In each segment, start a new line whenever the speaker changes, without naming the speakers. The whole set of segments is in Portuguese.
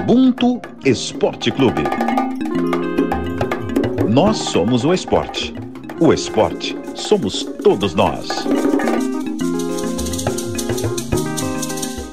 Ubuntu Esporte Clube. Nós somos o esporte. O esporte somos todos nós.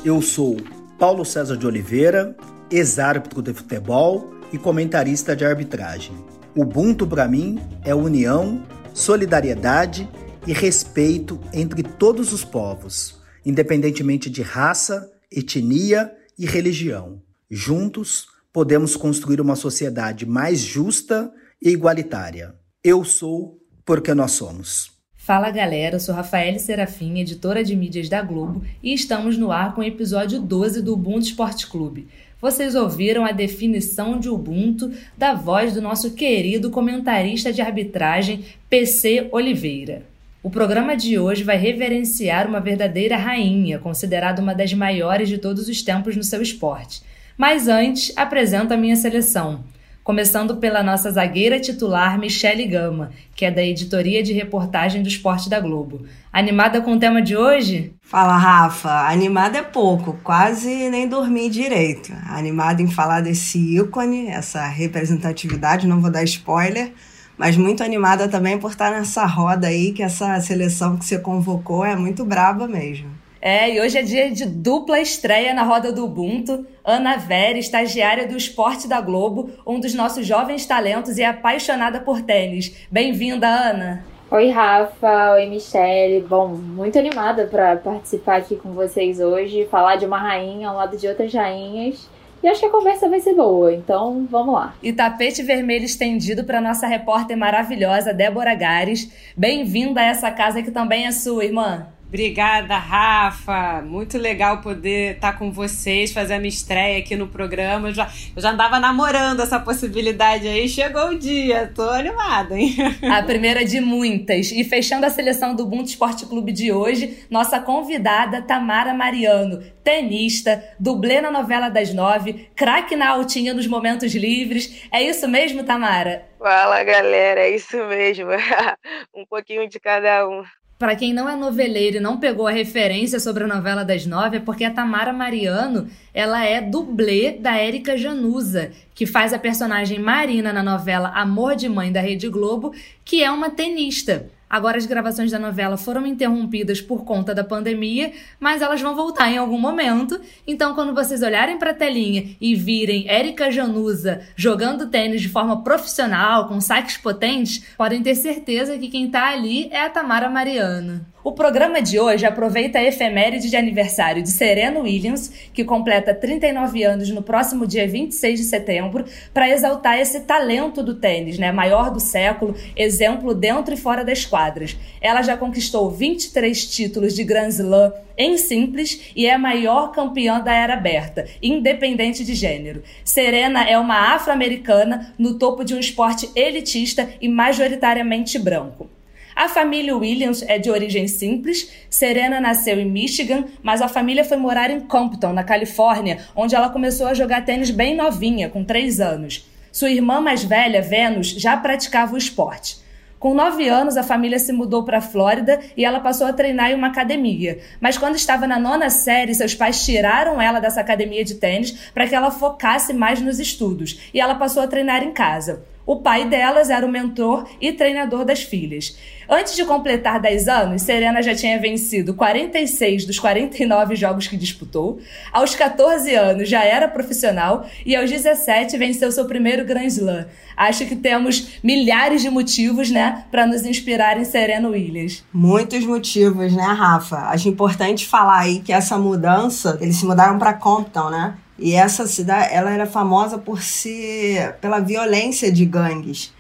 Eu sou Paulo César de Oliveira, ex-árbitro de futebol e comentarista de arbitragem. Ubuntu para mim é união, solidariedade e respeito entre todos os povos, independentemente de raça, etnia e religião. Juntos, podemos construir uma sociedade mais justa e igualitária. Eu sou porque nós somos.
Fala galera, eu sou Rafael Serafim, editora de mídias da Globo, e estamos no ar com o episódio 12 do Ubuntu Esporte Clube. Vocês ouviram a definição de Ubuntu da voz do nosso querido comentarista de arbitragem, PC Oliveira. O programa de hoje vai reverenciar uma verdadeira rainha, considerada uma das maiores de todos os tempos no seu esporte. Mas antes, apresento a minha seleção começando pela nossa zagueira titular Michele Gama, que é da editoria de reportagem do Esporte da Globo. Animada com o tema de hoje?
Fala, Rafa. Animada é pouco, quase nem dormi direito. Animada em falar desse ícone, essa representatividade, não vou dar spoiler, mas muito animada também por estar nessa roda aí, que essa seleção que você convocou é muito braba mesmo.
É, e hoje é dia de dupla estreia na roda do Ubuntu. Ana Vera, estagiária do Esporte da Globo, um dos nossos jovens talentos e apaixonada por tênis. Bem-vinda, Ana!
Oi, Rafa. Oi, Michele. Bom, muito animada para participar aqui com vocês hoje, falar de uma rainha ao lado de outras rainhas. E acho que a conversa vai ser boa, então vamos lá.
E tapete vermelho estendido para nossa repórter maravilhosa, Débora Gares. Bem-vinda a essa casa que também é sua, irmã.
Obrigada, Rafa. Muito legal poder estar com vocês, fazer a minha estreia aqui no programa. Eu já, eu já andava namorando essa possibilidade aí. Chegou o dia, tô animada, hein?
A primeira de muitas. E fechando a seleção do Ubuntu Esporte Clube de hoje, nossa convidada Tamara Mariano, tenista, dublê na novela das nove, craque na altinha nos momentos livres. É isso mesmo, Tamara?
Fala, galera, é isso mesmo. um pouquinho de cada um.
Para quem não é noveleiro e não pegou a referência sobre a novela das nove, é porque a Tamara Mariano ela é dublê da Érica Januza, que faz a personagem Marina na novela Amor de Mãe da Rede Globo, que é uma tenista. Agora as gravações da novela foram interrompidas por conta da pandemia, mas elas vão voltar em algum momento. Então, quando vocês olharem para a telinha e virem Érica Januza jogando tênis de forma profissional, com saques potentes, podem ter certeza que quem está ali é a Tamara Mariana. O programa de hoje aproveita a efeméride de aniversário de Serena Williams, que completa 39 anos no próximo dia 26 de setembro, para exaltar esse talento do tênis, né? Maior do século, exemplo dentro e fora das quadras. Ela já conquistou 23 títulos de Grand Slam em simples e é a maior campeã da era aberta, independente de gênero. Serena é uma afro-americana no topo de um esporte elitista e majoritariamente branco. A família Williams é de origem simples. Serena nasceu em Michigan, mas a família foi morar em Compton, na Califórnia, onde ela começou a jogar tênis bem novinha, com 3 anos. Sua irmã mais velha, Venus, já praticava o esporte. Com nove anos, a família se mudou para a Flórida e ela passou a treinar em uma academia. Mas quando estava na nona série, seus pais tiraram ela dessa academia de tênis para que ela focasse mais nos estudos e ela passou a treinar em casa. O pai delas era o mentor e treinador das filhas. Antes de completar 10 anos, Serena já tinha vencido 46 dos 49 jogos que disputou. Aos 14 anos já era profissional e aos 17 venceu seu primeiro Grand Slam. Acho que temos milhares de motivos, né, para nos inspirar em Serena Williams.
Muitos motivos, né, Rafa? Acho importante falar aí que essa mudança, eles se mudaram para Compton, né? E essa cidade, ela era famosa por ser pela violência de gangues.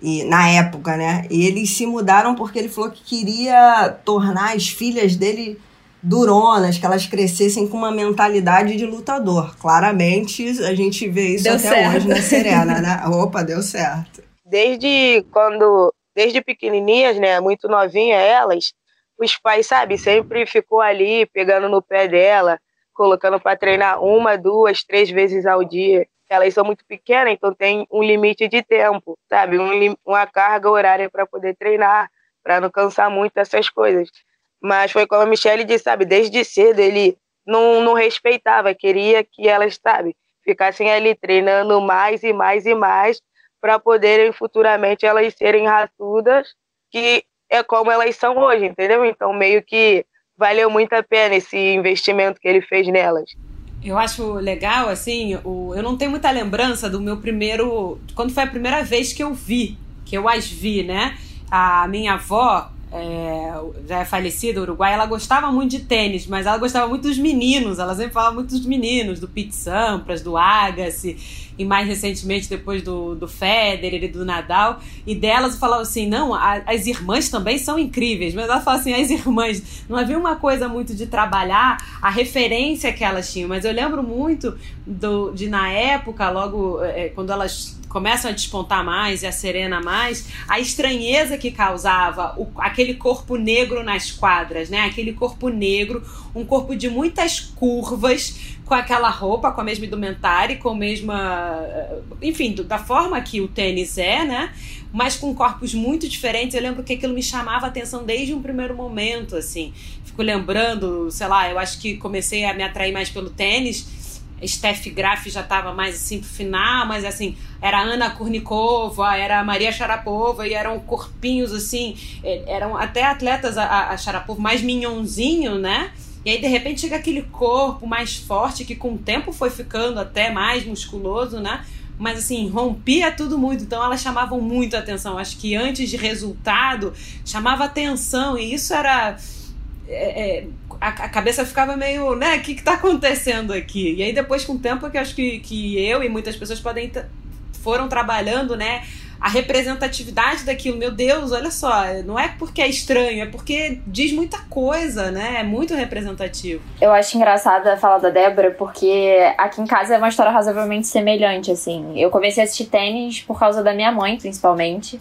E na época, né? E eles se mudaram porque ele falou que queria tornar as filhas dele duronas, que elas crescessem com uma mentalidade de lutador. Claramente, a gente vê isso
deu
até
certo.
hoje na Serena, né? Opa, deu certo.
Desde quando, desde pequenininhas, né, muito novinha elas, os pais, sabe, sempre ficou ali pegando no pé dela, colocando para treinar uma, duas, três vezes ao dia. Elas são muito pequenas, então tem um limite de tempo, sabe? Um, uma carga horária para poder treinar, para não cansar muito essas coisas. Mas foi como a Michelle disse, sabe? Desde cedo ele não, não respeitava, queria que elas, sabe? ficassem ali treinando mais e mais e mais para poderem futuramente elas serem raçudas, que é como elas são hoje, entendeu? Então meio que valeu muito a pena esse investimento que ele fez nelas.
Eu acho legal, assim, o, eu não tenho muita lembrança do meu primeiro. Quando foi a primeira vez que eu vi, que eu as vi, né? A minha avó, é, já é falecida, Uruguai, ela gostava muito de tênis, mas ela gostava muito dos meninos, ela sempre falava muito dos meninos, do Pete Sampras, do Agassi, e mais recentemente depois do, do Federer e do Nadal, e delas falava assim, não, a, as irmãs também são incríveis, mas ela fala assim, as irmãs, não havia uma coisa muito de trabalhar a referência que elas tinham, mas eu lembro muito do, de na época, logo é, quando elas começam a despontar mais e a serena mais, a estranheza que causava o, aquele corpo negro nas quadras, né? Aquele corpo negro, um corpo de muitas curvas, com aquela roupa, com a mesma indumentária, com a mesma. Eh, enfim, da forma que o tênis é, né? Mas com corpos muito diferentes. Eu lembro que aquilo me chamava a atenção desde um primeiro momento, assim. Fico lembrando, sei lá, eu acho que comecei a me atrair mais pelo tênis Steph Graf já estava mais assim pro final, mas assim, era Ana Kurnikova, era Maria Sharapova, e eram corpinhos assim, é, eram até atletas, a, a Sharapova mais minhonzinho, né? E aí, de repente, chega aquele corpo mais forte que com o tempo foi ficando até mais musculoso, né? Mas assim, rompia tudo muito. Então elas chamavam muito atenção. Acho que antes de resultado, chamava atenção. E isso era. É, é, a, a, cabeça ficava meio, né, o que está acontecendo aqui? E aí depois, com o tempo, que acho que, que eu e muitas pessoas podem foram trabalhando, né, a representatividade daquilo. Meu Deus, olha só, não é porque é estranho, é porque diz muita coisa, né? É muito representativo.
Eu acho engraçada a fala da Débora, porque aqui em casa é uma história razoavelmente semelhante, assim. Eu comecei a assistir tênis por causa da minha mãe, principalmente.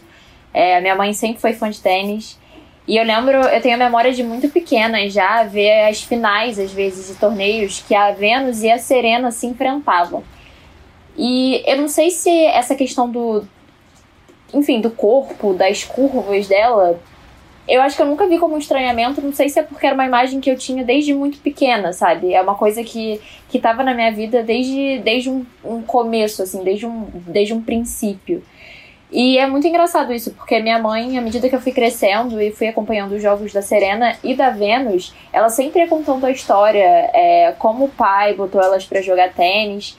É, minha mãe sempre foi fã de tênis. E eu lembro, eu tenho a memória de muito pequena já ver as finais, às vezes, de torneios que a Vênus e a Serena se enfrentavam. E eu não sei se essa questão do. Enfim, do corpo, das curvas dela. Eu acho que eu nunca vi como um estranhamento, não sei se é porque era uma imagem que eu tinha desde muito pequena, sabe? É uma coisa que, que tava na minha vida desde, desde um, um começo, assim, desde um, desde um princípio. E é muito engraçado isso, porque minha mãe, à medida que eu fui crescendo e fui acompanhando os jogos da Serena e da Vênus, ela sempre ia contando a história, é, como o pai botou elas para jogar tênis.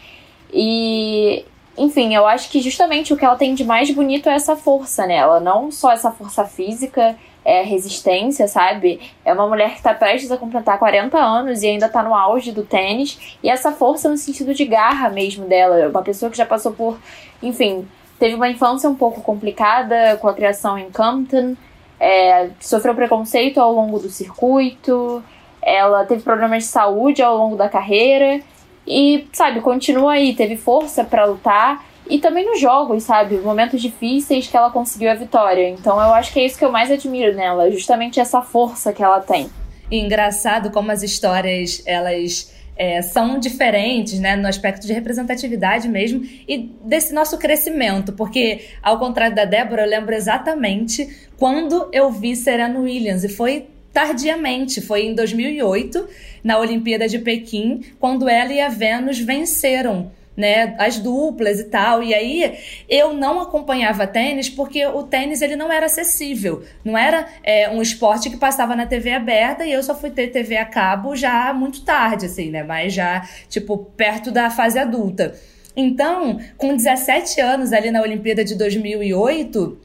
E, enfim, eu acho que justamente o que ela tem de mais bonito é essa força nela, não só essa força física, é resistência, sabe? É uma mulher que tá prestes a completar 40 anos e ainda tá no auge do tênis, e essa força no sentido de garra mesmo dela, uma pessoa que já passou por, enfim, teve uma infância um pouco complicada com a criação em Compton, é, sofreu preconceito ao longo do circuito, ela teve problemas de saúde ao longo da carreira e, sabe, continua aí, teve força para lutar e também nos jogos, sabe, momentos difíceis que ela conseguiu a vitória. Então eu acho que é isso que eu mais admiro nela, justamente essa força que ela tem.
Engraçado como as histórias elas é, são diferentes, né, no aspecto de representatividade mesmo e desse nosso crescimento, porque ao contrário da Débora, eu lembro exatamente quando eu vi Serena Williams e foi tardiamente, foi em 2008, na Olimpíada de Pequim, quando ela e a Venus venceram né, as duplas e tal. E aí eu não acompanhava tênis porque o tênis ele não era acessível, não era é, um esporte que passava na TV aberta e eu só fui ter TV a cabo já muito tarde, assim, né, mas já tipo perto da fase adulta. Então, com 17 anos ali na Olimpíada de 2008,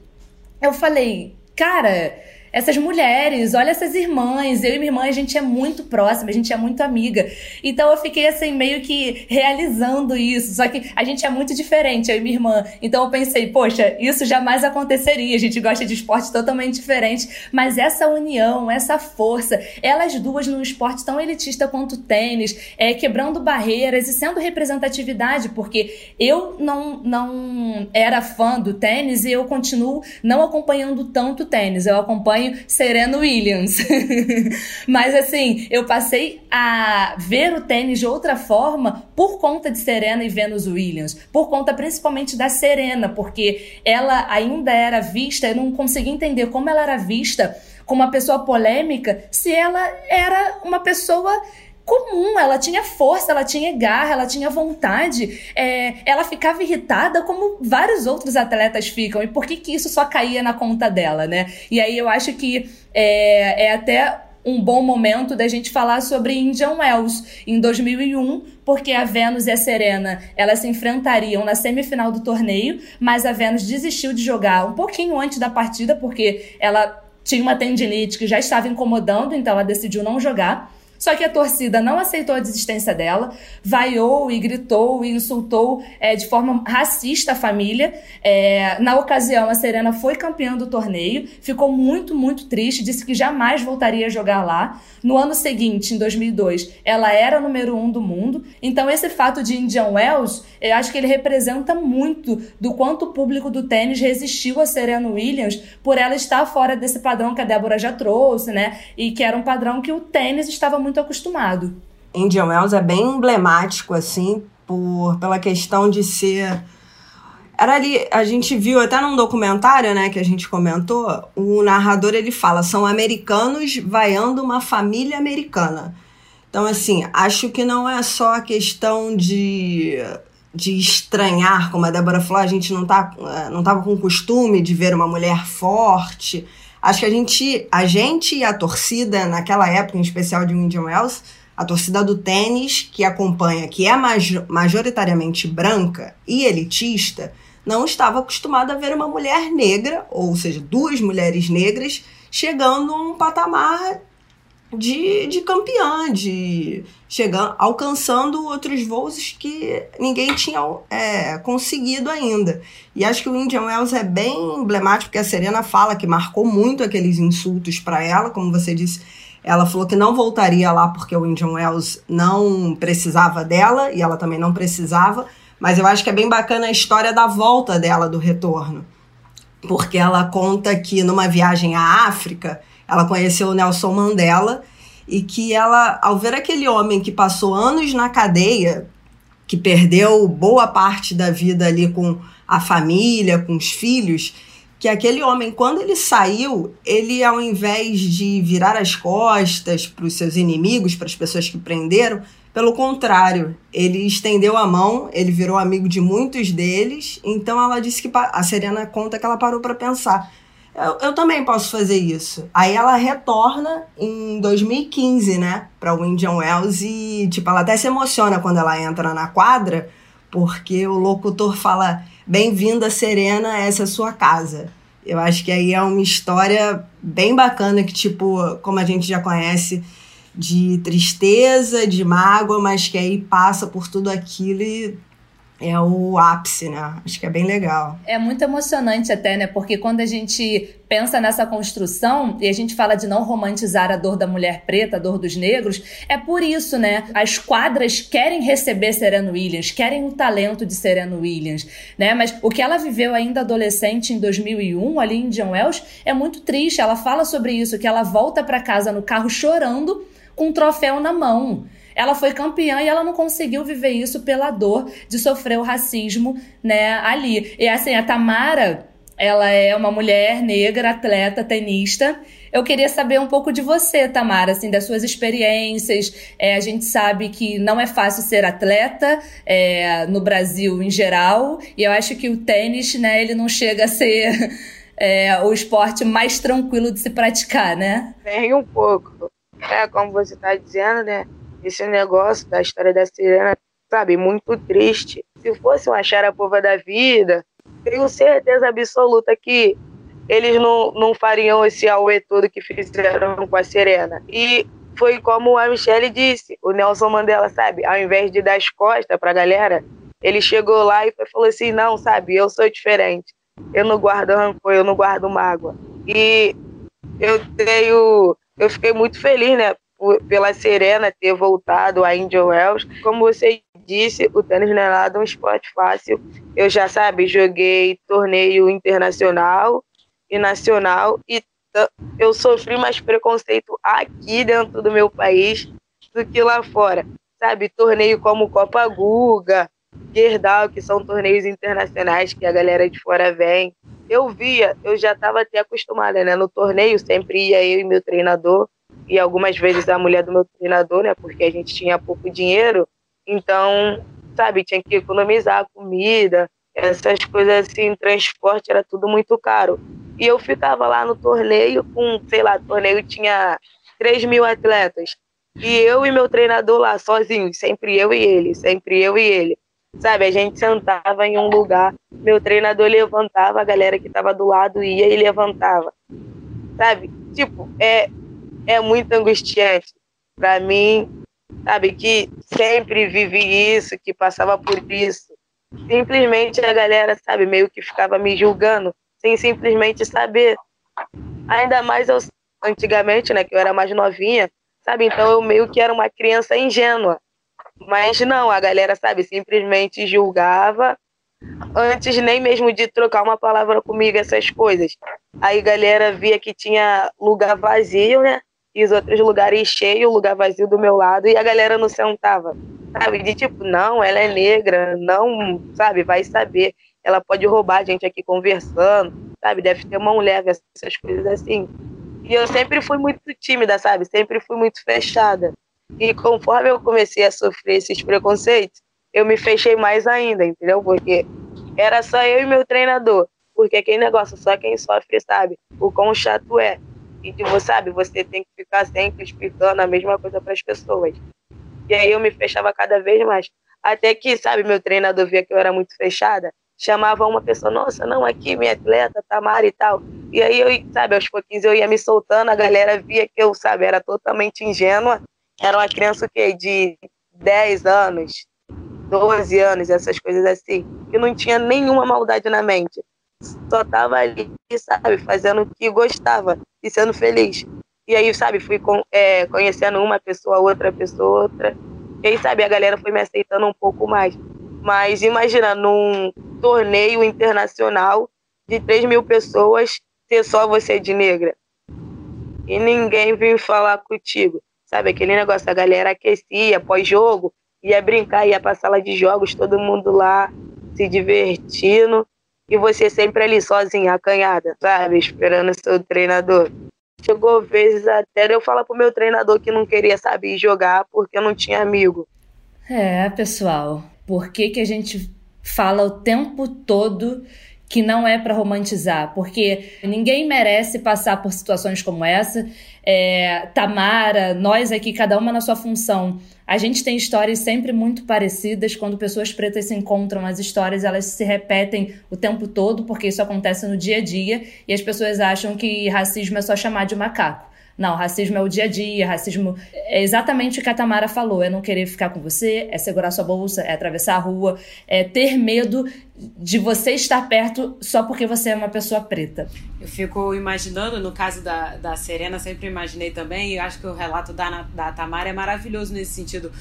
eu falei, cara, essas mulheres, olha essas irmãs. Eu e minha irmã, a gente é muito próxima, a gente é muito amiga. Então eu fiquei assim, meio que realizando isso. Só que a gente é muito diferente, eu e minha irmã. Então eu pensei, poxa, isso jamais aconteceria. A gente gosta de esportes totalmente diferentes. Mas essa união, essa força, elas duas num esporte tão elitista quanto o tênis, é, quebrando barreiras e sendo representatividade, porque eu não, não era fã do tênis e eu continuo não acompanhando tanto tênis. Eu acompanho acompanho Serena Williams. Mas assim, eu passei a ver o tênis de outra forma por conta de Serena e Venus Williams, por conta principalmente da Serena, porque ela ainda era vista, eu não conseguia entender como ela era vista como uma pessoa polêmica se ela era uma pessoa comum, ela tinha força, ela tinha garra, ela tinha vontade, é, ela ficava irritada como vários outros atletas ficam. E por que, que isso só caía na conta dela, né? E aí eu acho que é, é até um bom momento da gente falar sobre Indian Wells em 2001, porque a Venus e a Serena elas se enfrentariam na semifinal do torneio, mas a Venus desistiu de jogar um pouquinho antes da partida porque ela tinha uma tendinite que já estava incomodando, então ela decidiu não jogar. Só que a torcida não aceitou a desistência dela, vaiou e gritou e insultou é, de forma racista a família. É, na ocasião, a Serena foi campeã do torneio, ficou muito, muito triste, disse que jamais voltaria a jogar lá. No ano seguinte, em 2002, ela era número um do mundo. Então, esse fato de Indian Wells, eu acho que ele representa muito do quanto o público do tênis resistiu a Serena Williams por ela estar fora desse padrão que a Débora já trouxe, né? E que era um padrão que o tênis estava muito muito acostumado.
Indian Wells é bem emblemático, assim, por, pela questão de ser. Era ali, a gente viu até num documentário, né, que a gente comentou, o narrador ele fala, são americanos vaiando uma família americana. Então, assim, acho que não é só a questão de, de estranhar, como a Débora falou, a gente não, tá, não tava com costume de ver uma mulher forte, Acho que a gente, a gente e a torcida, naquela época, em especial de Indian Wells, a torcida do tênis que acompanha, que é majoritariamente branca e elitista, não estava acostumada a ver uma mulher negra, ou seja, duas mulheres negras, chegando a um patamar de, de campeã, de chegando, alcançando outros voos que ninguém tinha é, conseguido ainda. E acho que o Indian Wells é bem emblemático, porque a Serena fala que marcou muito aqueles insultos para ela, como você disse. Ela falou que não voltaria lá porque o Indian Wells não precisava dela e ela também não precisava. Mas eu acho que é bem bacana a história da volta dela, do retorno. Porque ela conta que numa viagem à África, ela conheceu o Nelson Mandela e que ela, ao ver aquele homem que passou anos na cadeia, que perdeu boa parte da vida ali com a família, com os filhos, que aquele homem, quando ele saiu, ele, ao invés de virar as costas para os seus inimigos, para as pessoas que prenderam, pelo contrário, ele estendeu a mão, ele virou amigo de muitos deles. Então ela disse que a Serena conta que ela parou para pensar eu, eu, também posso fazer isso. Aí ela retorna em 2015, né, para o Indian Wells e, tipo, ela até se emociona quando ela entra na quadra, porque o locutor fala: Bem-vinda, Serena, essa é sua casa. Eu acho que aí é uma história bem bacana que, tipo, como a gente já conhece, de tristeza, de mágoa, mas que aí passa por tudo aquilo e é o ápice, né? Acho que é bem legal.
É muito emocionante até, né? Porque quando a gente pensa nessa construção e a gente fala de não romantizar a dor da mulher preta, a dor dos negros, é por isso, né? As quadras querem receber Serena Williams, querem o talento de Serena Williams, né? Mas o que ela viveu ainda adolescente em 2001, ali em John Wells, é muito triste. Ela fala sobre isso, que ela volta para casa no carro chorando com um troféu na mão. Ela foi campeã e ela não conseguiu viver isso pela dor de sofrer o racismo, né, ali. E assim, a Tamara, ela é uma mulher negra, atleta, tenista. Eu queria saber um pouco de você, Tamara, assim, das suas experiências. É, a gente sabe que não é fácil ser atleta é, no Brasil em geral, e eu acho que o tênis, né, ele não chega a ser é, o esporte mais tranquilo de se praticar, né?
Nem um pouco. É, como você está dizendo, né? Esse negócio da história da sirena, sabe, muito triste. Se fosse uma xarapova da vida, tenho certeza absoluta que eles não, não fariam esse auê todo que fizeram com a Serena. E foi como a Michelle disse, o Nelson Mandela, sabe, ao invés de dar as costas pra galera, ele chegou lá e falou assim, não, sabe, eu sou diferente. Eu não guardo rancor, eu não guardo mágoa. E eu tenho, eu fiquei muito feliz, né, pela Serena ter voltado a Indian Wells. Como você disse, o tênis não é nada um esporte fácil. Eu já, sabe, joguei torneio internacional e nacional e eu sofri mais preconceito aqui dentro do meu país do que lá fora. Sabe, torneio como Copa Guga, Gerdau, que são torneios internacionais que a galera de fora vem. Eu via, eu já estava até acostumada, né? No torneio sempre ia eu e meu treinador e algumas vezes a mulher do meu treinador, né? Porque a gente tinha pouco dinheiro, então, sabe, tinha que economizar comida, essas coisas assim, transporte era tudo muito caro. E eu ficava lá no torneio com, sei lá, torneio tinha 3 mil atletas. E eu e meu treinador lá sozinhos, sempre eu e ele, sempre eu e ele. Sabe, a gente sentava em um lugar, meu treinador levantava, a galera que estava do lado ia e levantava. Sabe? Tipo, é, é muito angustiante para mim, sabe, que sempre vivi isso, que passava por isso. Simplesmente a galera, sabe, meio que ficava me julgando, sem simplesmente saber. Ainda mais eu, antigamente, né, que eu era mais novinha, sabe? Então eu meio que era uma criança ingênua. Mas não, a galera, sabe, simplesmente julgava antes nem mesmo de trocar uma palavra comigo, essas coisas. Aí a galera via que tinha lugar vazio, né? E os outros lugares cheios, lugar vazio do meu lado, e a galera não sentava. Sabe? De tipo, não, ela é negra, não, sabe, vai saber. Ela pode roubar a gente aqui conversando, sabe? Deve ter mão leve, essas coisas assim. E eu sempre fui muito tímida, sabe? Sempre fui muito fechada. E conforme eu comecei a sofrer esses preconceitos, eu me fechei mais ainda, entendeu? Porque era só eu e meu treinador. Porque aquele negócio, só quem sofre sabe o quão chato é. E, tipo, sabe, você tem que ficar sempre explicando a mesma coisa para as pessoas. E aí eu me fechava cada vez mais. Até que, sabe, meu treinador via que eu era muito fechada, chamava uma pessoa, nossa, não, aqui minha atleta, Tamara e tal. E aí eu, sabe, aos pouquinhos eu ia me soltando, a galera via que eu, sabe, era totalmente ingênua. Era uma criança o quê? De 10 anos, 12 anos, essas coisas assim, que não tinha nenhuma maldade na mente. Só tava ali, sabe, fazendo o que gostava e sendo feliz. E aí, sabe, fui com, é, conhecendo uma pessoa, outra pessoa, outra. E aí, sabe, a galera foi me aceitando um pouco mais. Mas imagina, num torneio internacional de 3 mil pessoas, ser só você de negra. E ninguém vem falar contigo. Sabe, aquele negócio, a galera aquecia pós-jogo, ia brincar, ia pra sala de jogos, todo mundo lá se divertindo. E você sempre ali sozinha, acanhada, sabe, esperando o seu treinador. Chegou vezes até eu falar pro meu treinador que não queria saber jogar porque eu não tinha amigo.
É, pessoal, por que, que a gente fala o tempo todo que não é para romantizar, porque ninguém merece passar por situações como essa. É, Tamara, nós aqui, cada uma na sua função, a gente tem histórias sempre muito parecidas quando pessoas pretas se encontram. As histórias elas se repetem o tempo todo, porque isso acontece no dia a dia e as pessoas acham que racismo é só chamar de macaco. Não, racismo é o dia a dia, racismo é exatamente o que a Tamara falou: é não querer ficar com você, é segurar sua bolsa, é atravessar a rua, é ter medo de você estar perto só porque você é uma pessoa preta.
Eu fico imaginando, no caso da, da Serena, sempre imaginei também, e acho que o relato da, da Tamara é maravilhoso nesse sentido,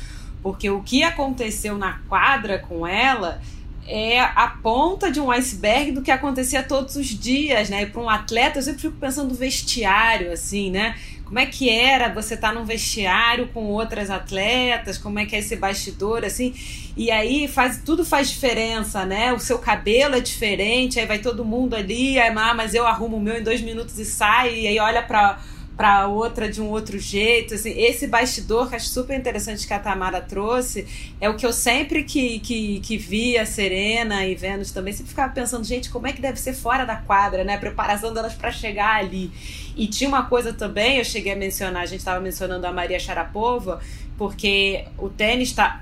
porque o que aconteceu na quadra com ela é a ponta de um iceberg do que acontecia todos os dias, né? E para um atleta, eu sempre fico pensando no vestiário, assim, né? Como é que era você estar tá num vestiário com outras atletas? Como é que é esse bastidor, assim? E aí faz, tudo faz diferença, né? O seu cabelo é diferente, aí vai todo mundo ali, aí, ah, mas eu arrumo o meu em dois minutos e sai, e aí olha para para outra de um outro jeito. Assim, esse bastidor que acho super interessante que a Tamara trouxe é o que eu sempre que, que, que vi a Serena e Vênus também, sempre ficava pensando, gente, como é que deve ser fora da quadra, né? A preparação delas para chegar ali. E tinha uma coisa também, eu cheguei a mencionar, a gente estava mencionando a Maria Sharapova, porque o tênis está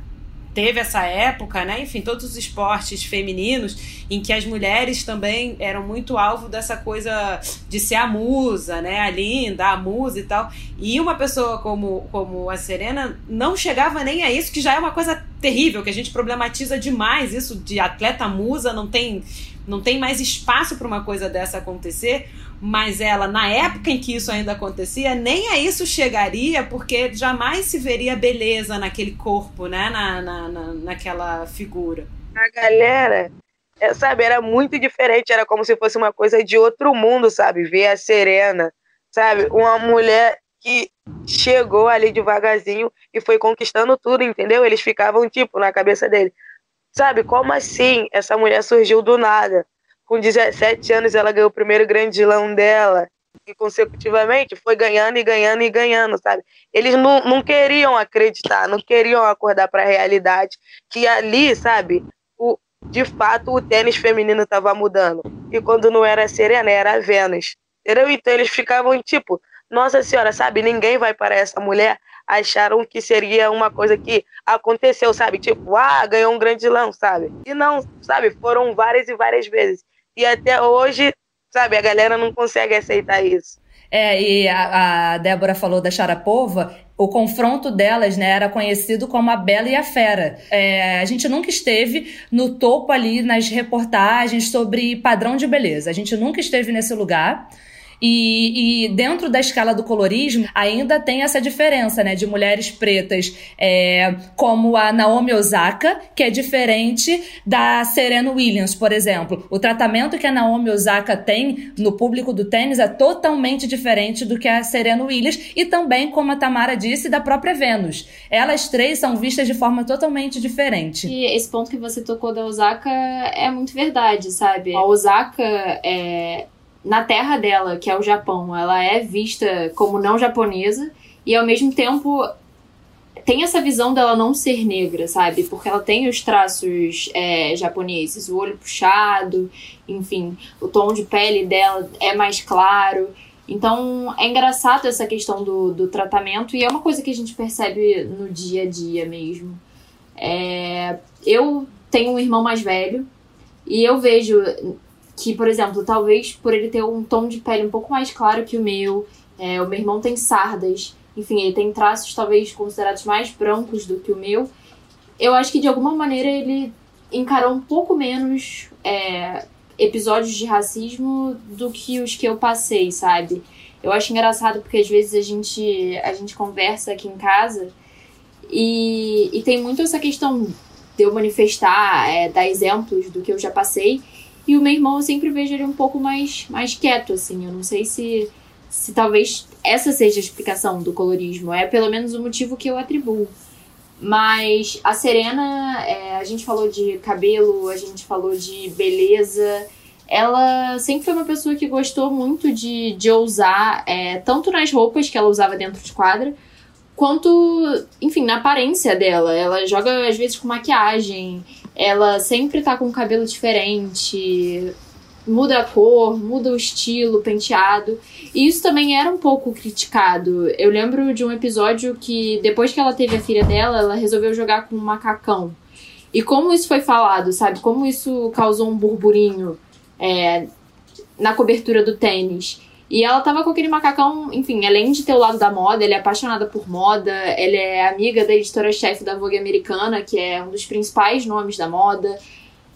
teve essa época, né? Enfim, todos os esportes femininos em que as mulheres também eram muito alvo dessa coisa de ser a musa, né? A linda, a musa e tal. E uma pessoa como, como a Serena não chegava nem a isso, que já é uma coisa terrível, que a gente problematiza demais isso de atleta musa, não tem não tem mais espaço para uma coisa dessa acontecer mas ela, na época em que isso ainda acontecia, nem a isso chegaria, porque jamais se veria beleza naquele corpo, né? Na, na, na naquela figura.
A galera, é, sabe, era muito diferente, era como se fosse uma coisa de outro mundo, sabe? Ver a Serena, sabe? Uma mulher que chegou ali devagarzinho e foi conquistando tudo, entendeu? Eles ficavam, tipo, na cabeça dele. Sabe, como assim essa mulher surgiu do nada? com 17 anos ela ganhou o primeiro grandilão dela. que consecutivamente foi ganhando e ganhando e ganhando, sabe? Eles não, não queriam acreditar, não queriam acordar para a realidade que ali, sabe, o, de fato o tênis feminino estava mudando. E quando não era a Serena, era a Vênus. Entendeu? Então eles ficavam tipo, nossa senhora, sabe, ninguém vai para essa mulher. Acharam que seria uma coisa que aconteceu, sabe? Tipo, ah, ganhou um grande lão, sabe? E não, sabe? Foram várias e várias vezes. E até hoje, sabe, a galera não consegue aceitar isso.
É, e a, a Débora falou da Sharapova, o confronto delas, né, era conhecido como a Bela e a Fera. É, a gente nunca esteve no topo ali nas reportagens sobre padrão de beleza. A gente nunca esteve nesse lugar. E, e, dentro da escala do colorismo, ainda tem essa diferença, né? De mulheres pretas é, como a Naomi Osaka, que é diferente da Serena Williams, por exemplo. O tratamento que a Naomi Osaka tem no público do tênis é totalmente diferente do que a Serena Williams e também, como a Tamara disse, da própria Venus. Elas três são vistas de forma totalmente diferente.
E esse ponto que você tocou da Osaka é muito verdade, sabe? A Osaka é na terra dela, que é o Japão, ela é vista como não japonesa e ao mesmo tempo tem essa visão dela não ser negra, sabe? Porque ela tem os traços é, japoneses, o olho puxado, enfim, o tom de pele dela é mais claro. Então é engraçado essa questão do, do tratamento e é uma coisa que a gente percebe no dia a dia mesmo. É, eu tenho um irmão mais velho e eu vejo que, por exemplo, talvez por ele ter um tom de pele um pouco mais claro que o meu, é, o meu irmão tem sardas, enfim, ele tem traços talvez considerados mais brancos do que o meu, eu acho que de alguma maneira ele encarou um pouco menos é, episódios de racismo do que os que eu passei, sabe? Eu acho engraçado porque às vezes a gente, a gente conversa aqui em casa e, e tem muito essa questão de eu manifestar, é, dar exemplos do que eu já passei. E o meu irmão eu sempre vejo ele um pouco mais, mais quieto, assim. Eu não sei se, se talvez essa seja a explicação do colorismo. É pelo menos o motivo que eu atribuo. Mas a Serena, é, a gente falou de cabelo, a gente falou de beleza. Ela sempre foi uma pessoa que gostou muito de, de ousar, é, tanto nas roupas que ela usava dentro de quadra, quanto, enfim, na aparência dela. Ela joga às vezes com maquiagem, ela sempre tá com o cabelo diferente, muda a cor, muda o estilo, penteado. E isso também era um pouco criticado. Eu lembro de um episódio que, depois que ela teve a filha dela, ela resolveu jogar com um macacão. E como isso foi falado, sabe? Como isso causou um burburinho é, na cobertura do tênis. E ela tava com aquele macacão, enfim, além de ter o lado da moda, ela é apaixonada por moda, ela é amiga da editora-chefe da Vogue americana, que é um dos principais nomes da moda.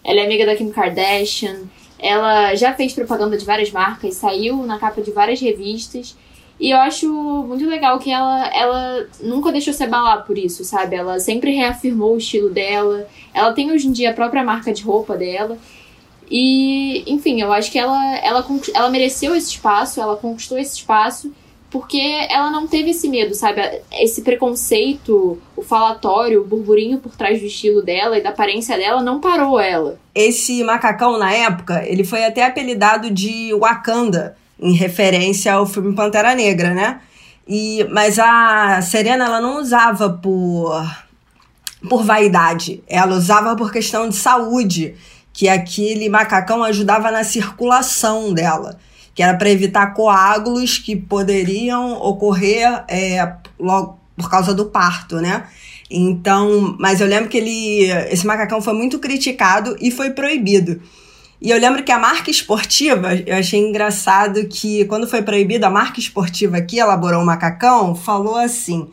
Ela é amiga da Kim Kardashian. Ela já fez propaganda de várias marcas, saiu na capa de várias revistas. E eu acho muito legal que ela, ela nunca deixou se abalar por isso, sabe? Ela sempre reafirmou o estilo dela. Ela tem hoje em dia a própria marca de roupa dela. E, enfim, eu acho que ela, ela, ela mereceu esse espaço, ela conquistou esse espaço, porque ela não teve esse medo, sabe? Esse preconceito, o falatório, o burburinho por trás do estilo dela e da aparência dela não parou ela.
Esse macacão, na época, ele foi até apelidado de Wakanda, em referência ao filme Pantera Negra, né? E, mas a Serena, ela não usava por, por vaidade, ela usava por questão de saúde que aquele macacão ajudava na circulação dela, que era para evitar coágulos que poderiam ocorrer é, logo por causa do parto, né? Então, mas eu lembro que ele, esse macacão foi muito criticado e foi proibido. E eu lembro que a marca esportiva, eu achei engraçado que quando foi proibido, a marca esportiva que elaborou o macacão falou assim: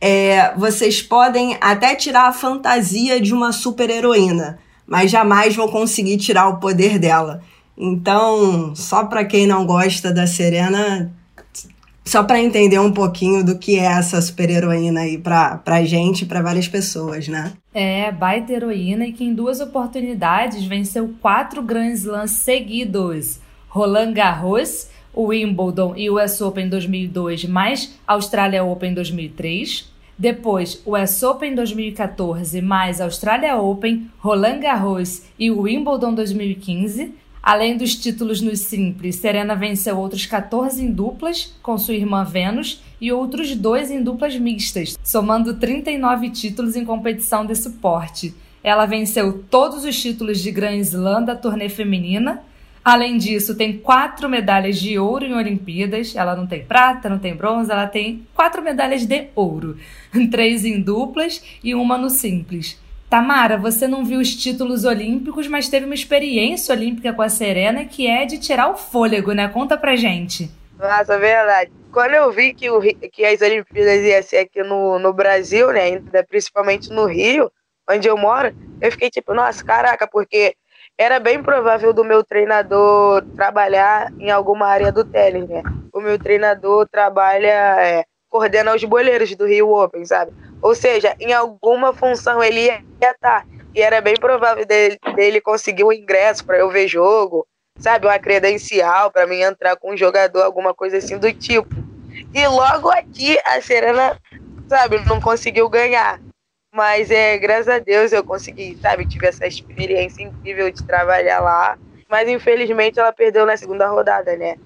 é, vocês podem até tirar a fantasia de uma super heroína, mas jamais vão conseguir tirar o poder dela. Então, só para quem não gosta da Serena, só para entender um pouquinho do que é essa super-heroína aí pra, pra gente e pra várias pessoas, né?
É, baita heroína e que em duas oportunidades venceu quatro Grand Slams seguidos. Roland Garros, o Wimbledon e o US Open 2002, mais Australia Open 2003. Depois, o US Open 2014 mais Australia Open, Roland Garros e o Wimbledon 2015. Além dos títulos no simples, Serena venceu outros 14 em duplas com sua irmã Vênus e outros dois em duplas mistas, somando 39 títulos em competição de suporte. Ela venceu todos os títulos de Grand Slam da turnê feminina. Além disso, tem quatro medalhas de ouro em Olimpíadas. Ela não tem prata, não tem bronze, ela tem quatro medalhas de ouro. Três em duplas e uma no simples. Tamara, você não viu os títulos olímpicos, mas teve uma experiência olímpica com a Serena que é de tirar o fôlego, né? Conta pra gente.
Nossa, verdade. Quando eu vi que, o, que as Olimpíadas iam ser aqui no, no Brasil, né? Principalmente no Rio, onde eu moro, eu fiquei tipo, nossa, caraca, porque era bem provável do meu treinador trabalhar em alguma área do tênis, né? O meu treinador trabalha, é, coordena os boleiros do Rio Open, sabe? Ou seja, em alguma função ele ia estar. E era bem provável dele, dele conseguir um ingresso para eu ver jogo, sabe? Uma credencial para mim entrar com um jogador, alguma coisa assim do tipo. E logo aqui a Serena, sabe, não conseguiu ganhar. Mas é, graças a Deus eu consegui, sabe? Tive essa experiência incrível de trabalhar lá. Mas infelizmente ela perdeu na segunda rodada, né?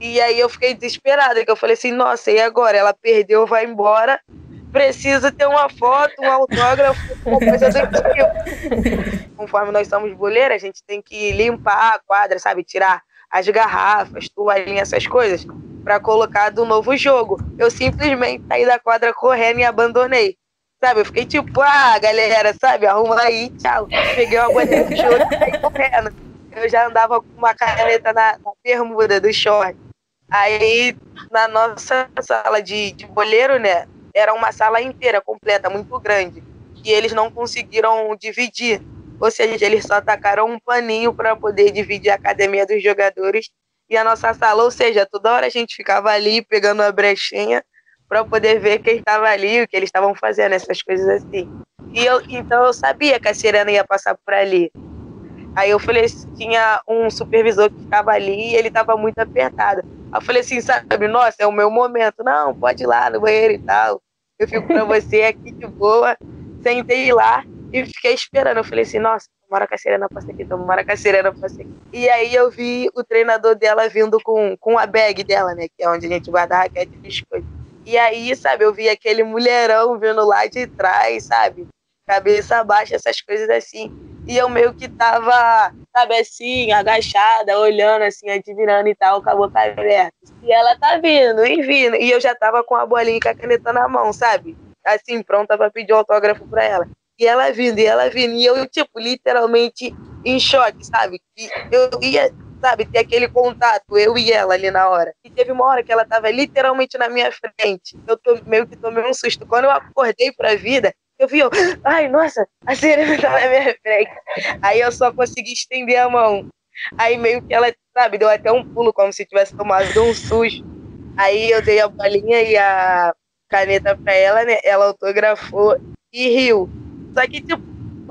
E aí eu fiquei desesperada, que eu falei assim, nossa, e agora? Ela perdeu, vai embora precisa ter uma foto, um autógrafo, uma coisa do tipo. Conforme nós somos boleiros, a gente tem que limpar a quadra, sabe? Tirar as garrafas, toalhinha, essas coisas, para colocar do novo jogo. Eu simplesmente saí da quadra correndo e abandonei. Sabe, eu fiquei tipo, ah, galera, sabe, arruma aí, tchau. Peguei uma bandeira de choro e saí correndo. Eu já andava com uma caneta na, na bermuda do short. Aí, na nossa sala de, de boleiro, né, era uma sala inteira, completa, muito grande. E eles não conseguiram dividir. Ou seja, eles só tacaram um paninho para poder dividir a academia dos jogadores e a nossa sala. Ou seja, toda hora a gente ficava ali pegando a brechinha para poder ver quem estava ali, o que eles estavam fazendo, essas coisas assim. E eu, então eu sabia que a Serena ia passar por ali. Aí eu falei, tinha um supervisor que ficava ali e ele estava muito apertado. Aí eu falei assim, sabe, nossa, é o meu momento. Não, pode ir lá no banheiro e tal. Eu fico pra você aqui de boa. Sentei lá e fiquei esperando. Eu falei assim, nossa, tomara que a Serena passe aqui, tomara que a Serena passe aqui. E aí eu vi o treinador dela vindo com, com a bag dela, né? Que é onde a gente guarda a raquete e biscoito. E aí, sabe, eu vi aquele mulherão vindo lá de trás, sabe? Cabeça baixa, essas coisas assim. E eu meio que tava, sabe, assim, agachada, olhando, assim, adivinhando e tal, com a boca aberta. E ela tá vindo, e vindo. E eu já tava com a bolinha e com a caneta na mão, sabe? Assim, pronta pra pedir um autógrafo pra ela. E ela vindo, e ela vindo. E eu, tipo, literalmente em choque, sabe? E eu ia, sabe, ter aquele contato, eu e ela ali na hora. E teve uma hora que ela tava literalmente na minha frente. Eu tô, meio que tomei um susto. Quando eu acordei pra vida, eu vi, eu, ai, nossa, a Serena tá na minha frente. Aí eu só consegui estender a mão. Aí meio que ela, sabe, deu até um pulo, como se tivesse tomado um susto. Aí eu dei a bolinha e a caneta pra ela, né? Ela autografou e riu. Só que, tipo,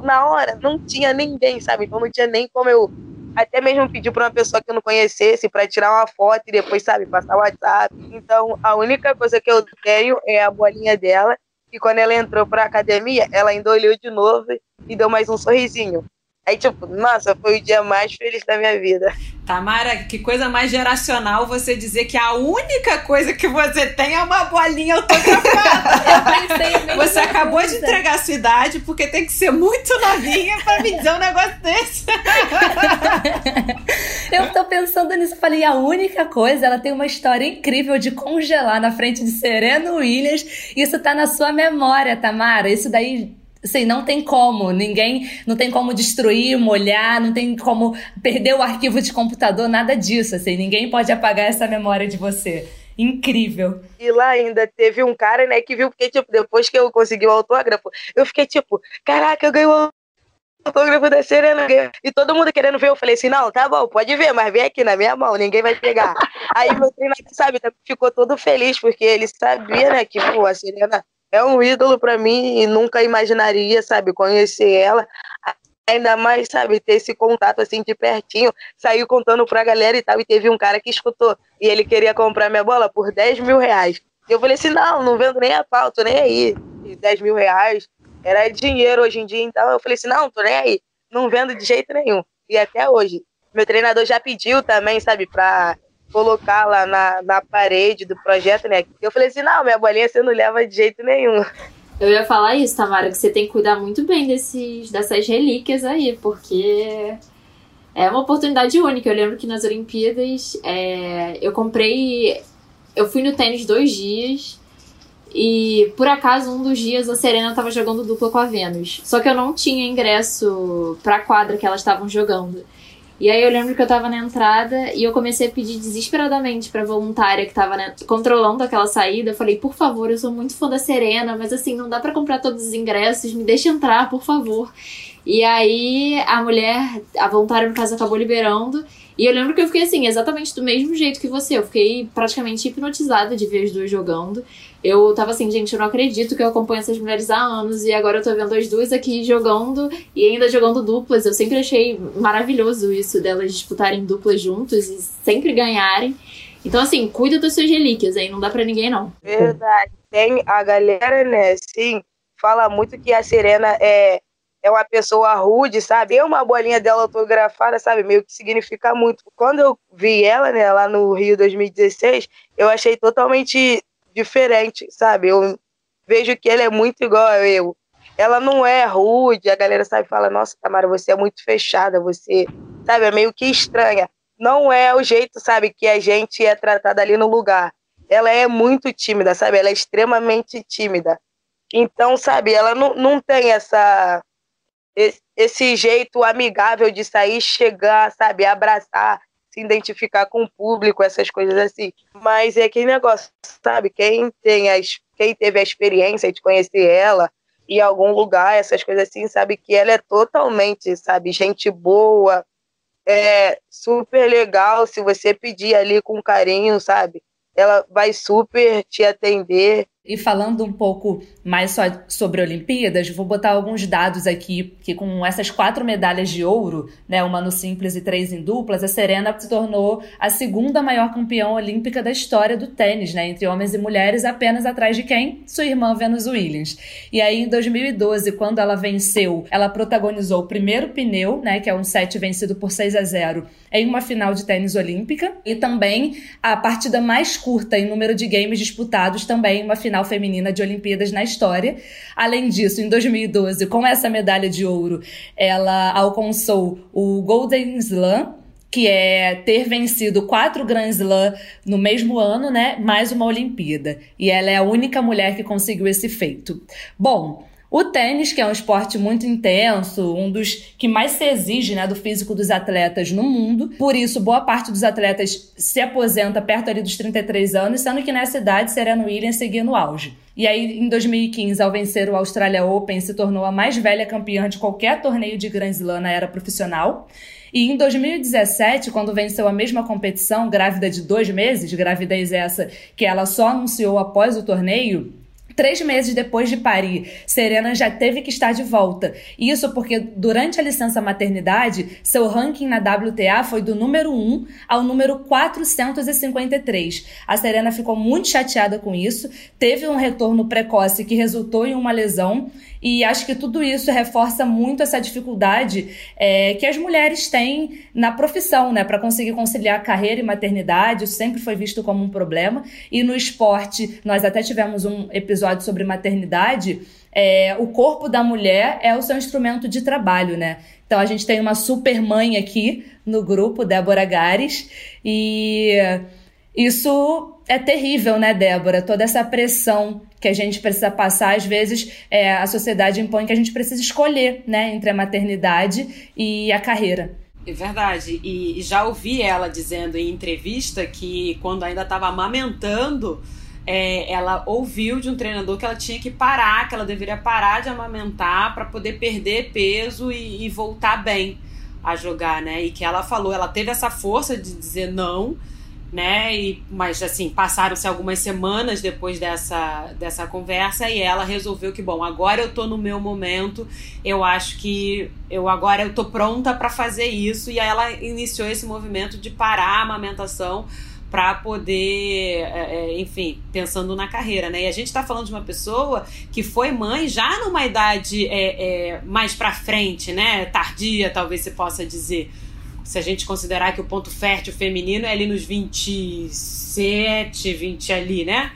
na hora não tinha ninguém, sabe? Então não tinha nem como eu até mesmo pedir para uma pessoa que eu não conhecesse para tirar uma foto e depois, sabe, passar o WhatsApp. Então, a única coisa que eu tenho é a bolinha dela e quando ela entrou pra academia, ela ainda olhou de novo e deu mais um sorrisinho. Aí, tipo, nossa, foi o dia mais feliz da minha vida.
Tamara, que coisa mais geracional você dizer que a única coisa que você tem é uma bolinha autografada.
Eu pensei
Você acabou coisa. de entregar a sua idade porque tem que ser muito novinha para me dizer um negócio desse.
Eu tô pensando nisso, falei, a única coisa, ela tem uma história incrível de congelar na frente de Serena Williams. Isso tá na sua memória, Tamara. Isso daí Assim, não tem como, ninguém, não tem como destruir, molhar, não tem como perder o arquivo de computador, nada disso, assim, ninguém pode apagar essa memória de você. Incrível.
E lá ainda teve um cara, né, que viu, porque, tipo, depois que eu consegui o autógrafo, eu fiquei tipo, caraca, eu ganhei o autógrafo da Serena. E todo mundo querendo ver, eu falei assim, não, tá bom, pode ver, mas vem aqui na minha mão, ninguém vai pegar. Aí meu treinador, sabe, ficou todo feliz, porque ele sabia, né, que, pô, a Serena é um ídolo para mim e nunca imaginaria, sabe, conhecer ela. Ainda mais, sabe, ter esse contato assim de pertinho, saiu contando pra galera e tal, e teve um cara que escutou, e ele queria comprar minha bola por 10 mil reais. Eu falei assim, não, não vendo nem a pau, tô nem aí. E 10 mil reais era dinheiro hoje em dia, então eu falei assim, não, tô nem aí, não vendo de jeito nenhum. E até hoje, Meu treinador já pediu também, sabe, pra colocar lá na, na parede do projeto, né? Eu falei assim, não, minha bolinha você não leva de jeito nenhum.
Eu ia falar isso, Tamara, que você tem que cuidar muito bem desses, dessas relíquias aí, porque é uma oportunidade única. Eu lembro que nas Olimpíadas é, eu comprei. Eu fui no tênis dois dias e por acaso um dos dias a Serena estava jogando dupla com a Vênus. Só que eu não tinha ingresso pra quadra que elas estavam jogando. E aí eu lembro que eu tava na entrada e eu comecei a pedir desesperadamente pra voluntária que tava né, controlando aquela saída. Eu falei, por favor, eu sou muito fã da Serena, mas assim, não dá para comprar todos os ingressos, me deixa entrar, por favor. E aí a mulher, a voluntária no caso, acabou liberando. E eu lembro que eu fiquei assim, exatamente do mesmo jeito que você. Eu fiquei praticamente hipnotizada de ver as duas jogando. Eu tava assim, gente, eu não acredito que eu acompanho essas mulheres há anos e agora eu tô vendo as duas aqui jogando e ainda jogando duplas. Eu sempre achei maravilhoso isso delas disputarem duplas juntos e sempre ganharem. Então, assim, cuida das suas relíquias aí, não dá para ninguém, não.
Verdade. Tem a galera, né, sim, fala muito que a Serena é é uma pessoa rude, sabe? Tem uma bolinha dela autografada, sabe? Meio que significa muito. Quando eu vi ela, né, lá no Rio 2016, eu achei totalmente diferente, sabe? Eu vejo que ela é muito igual a eu. Ela não é rude, a galera sabe fala, nossa, Tamara, você é muito fechada, você, sabe, é meio que estranha. Não é o jeito, sabe, que a gente é tratada ali no lugar. Ela é muito tímida, sabe? Ela é extremamente tímida. Então, sabe, ela não, não tem essa esse jeito amigável de sair, chegar, sabe, abraçar, se identificar com o público, essas coisas assim. Mas é aquele negócio, sabe? Quem tem as, quem teve a experiência de conhecer ela em algum lugar, essas coisas assim, sabe que ela é totalmente, sabe, gente boa, é super legal se você pedir ali com carinho, sabe? Ela vai super te atender.
E falando um pouco mais só sobre Olimpíadas, vou botar alguns dados aqui, que com essas quatro medalhas de ouro, né, uma no simples e três em duplas, a Serena se tornou a segunda maior campeã olímpica da história do tênis, né, entre homens e mulheres, apenas atrás de quem? Sua irmã Venus Williams. E aí, em 2012, quando ela venceu, ela protagonizou o primeiro pneu, né, que é um set vencido por 6 a 0 em uma final de tênis olímpica, e também a partida mais curta em número de games disputados, também uma final final feminina de Olimpíadas na história. Além disso, em 2012, com essa medalha de ouro, ela alcançou o Golden Slam, que é ter vencido quatro Grand Slam no mesmo ano, né? Mais uma Olimpíada. E ela é a única mulher que conseguiu esse feito. Bom, o tênis, que é um esporte muito intenso, um dos que mais se exige né, do físico dos atletas no mundo. Por isso, boa parte dos atletas se aposenta perto ali dos 33 anos, sendo que nessa idade Serena Williams seguia no auge. E aí, em 2015, ao vencer o Australia Open, se tornou a mais velha campeã de qualquer torneio de Grand Slam na era profissional. E em 2017, quando venceu a mesma competição, grávida de dois meses, gravidez essa que ela só anunciou após o torneio, Três meses depois de parir, Serena já teve que estar de volta. Isso porque, durante a licença maternidade, seu ranking na WTA foi do número 1 ao número 453. A Serena ficou muito chateada com isso, teve um retorno precoce que resultou em uma lesão e acho que tudo isso reforça muito essa dificuldade é, que as mulheres têm na profissão, né? Para conseguir conciliar carreira e maternidade. Isso sempre foi visto como um problema. E no esporte, nós até tivemos um episódio sobre maternidade. É, o corpo da mulher é o seu instrumento de trabalho, né? Então a gente tem uma super mãe aqui no grupo, Débora Gares, e isso é terrível, né, Débora? Toda essa pressão que a gente precisa passar, às vezes é, a sociedade impõe que a gente precisa escolher, né, entre a maternidade e a carreira.
É verdade. E já ouvi ela dizendo em entrevista que quando ainda estava amamentando, é, ela ouviu de um treinador que ela tinha que parar, que ela deveria parar de amamentar para poder perder peso e, e voltar bem a jogar, né? E que ela falou, ela teve essa força de dizer não né? E, mas assim, passaram-se algumas semanas depois dessa, dessa conversa e ela resolveu que, bom, agora eu tô no meu momento, eu acho que eu agora eu tô pronta para fazer isso. E aí ela iniciou esse movimento de parar a amamentação para poder, é, é, enfim, pensando na carreira, né? E a gente está falando de uma pessoa que foi mãe já numa idade é, é mais para frente, né? Tardia, talvez se possa dizer se a gente considerar que o ponto fértil feminino é ali nos 27, 20 ali, né?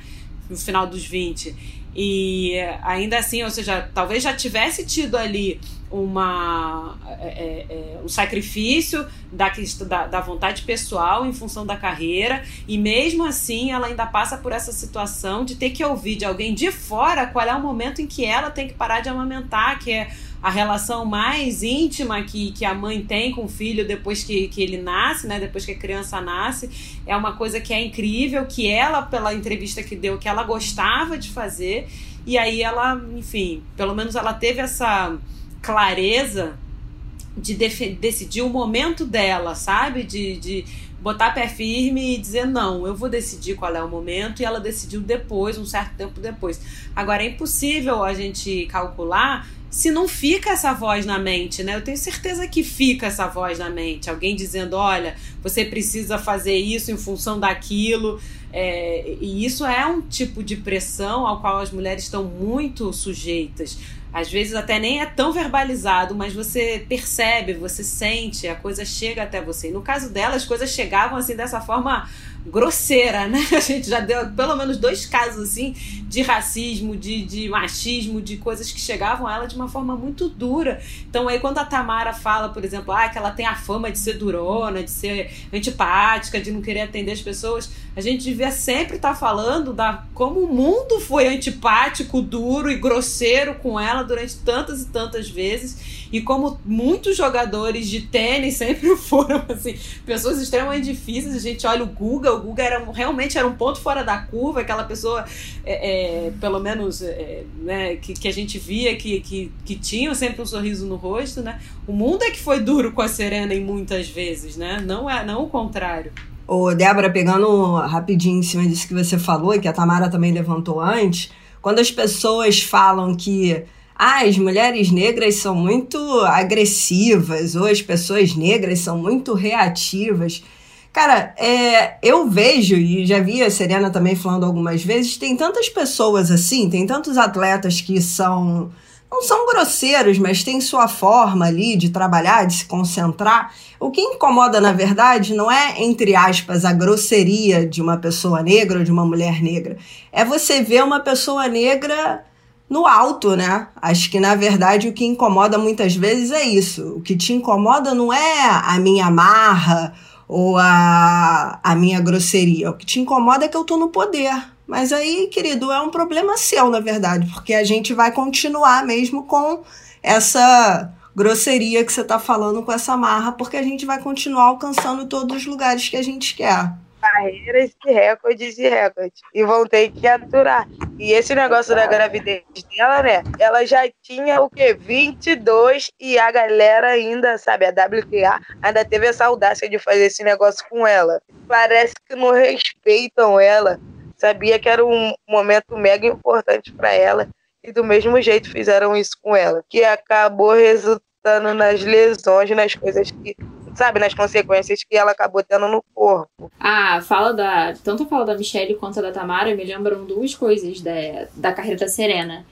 No final dos 20. E ainda assim, ou seja, talvez já tivesse tido ali uma, é, é, é, um sacrifício da, da, da, vontade pessoal em função da carreira, e mesmo assim ela ainda passa por essa situação de ter que ouvir de alguém de fora qual é o momento em que ela tem que parar de amamentar, que é a relação mais íntima que, que a mãe tem com o filho depois que, que ele nasce, né? Depois que a criança nasce. É uma coisa que é incrível, que ela, pela entrevista que deu, que ela gostava de fazer. E aí ela, enfim, pelo menos ela teve essa clareza de decidir o momento dela, sabe? De, de botar pé firme e dizer não, eu vou decidir qual é o momento e ela decidiu depois, um certo tempo depois. Agora é impossível a gente calcular se não fica essa voz na mente, né? Eu tenho certeza que fica essa voz na mente. Alguém dizendo: olha, você precisa fazer isso em função daquilo. É, e isso é um tipo de pressão ao qual as mulheres estão muito sujeitas. Às vezes até nem é tão verbalizado, mas você percebe, você sente, a coisa chega até você. E no caso dela, as coisas chegavam assim dessa forma grosseira, né? A gente já deu pelo menos dois casos assim de racismo, de, de machismo, de coisas que chegavam a ela de uma forma muito dura. Então aí quando a Tamara fala, por exemplo, ah, que ela tem a fama de ser durona, de ser antipática, de não querer atender as pessoas, a gente devia sempre estar tá falando da como o mundo foi antipático, duro e grosseiro com ela durante tantas e tantas vezes e como muitos jogadores de tênis sempre foram assim, pessoas extremamente difíceis. A gente olha o Guga, o Guga era, realmente era um ponto fora da curva, aquela pessoa, é, é, pelo menos, é, né, que, que a gente via que, que, que tinha sempre um sorriso no rosto, né? O mundo é que foi duro com a Serena em muitas vezes, né? Não, é, não o contrário.
Ô, Débora, pegando rapidinho em cima disso que você falou, e que a Tamara também levantou antes, quando as pessoas falam que ah, as mulheres negras são muito agressivas, ou as pessoas negras são muito reativas. Cara, é, eu vejo, e já vi a Serena também falando algumas vezes, tem tantas pessoas assim, tem tantos atletas que são. não são grosseiros, mas têm sua forma ali de trabalhar, de se concentrar. O que incomoda, na verdade, não é, entre aspas, a grosseria de uma pessoa negra ou de uma mulher negra. É você ver uma pessoa negra no alto, né? Acho que na verdade o que incomoda muitas vezes é isso. O que te incomoda não é a minha marra ou a, a minha grosseria. O que te incomoda é que eu tô no poder. Mas aí, querido, é um problema seu, na verdade, porque a gente vai continuar mesmo com essa grosseria que você tá falando com essa marra, porque a gente vai continuar alcançando todos os lugares que a gente quer
carreiras e recordes e recordes. E vão ter que aturar. E esse negócio da gravidez dela, né? Ela já tinha o quê? 22 e a galera ainda, sabe, a WTA ainda teve essa audácia de fazer esse negócio com ela. Parece que não respeitam ela. Sabia que era um momento mega importante para ela. E do mesmo jeito fizeram isso com ela. Que acabou resultando nas lesões, nas coisas que sabe, nas consequências que ela acabou tendo no corpo.
Ah, fala da. Tanto a fala da Michelle quanto a da Tamara me lembram duas coisas da, da carreira da Serena.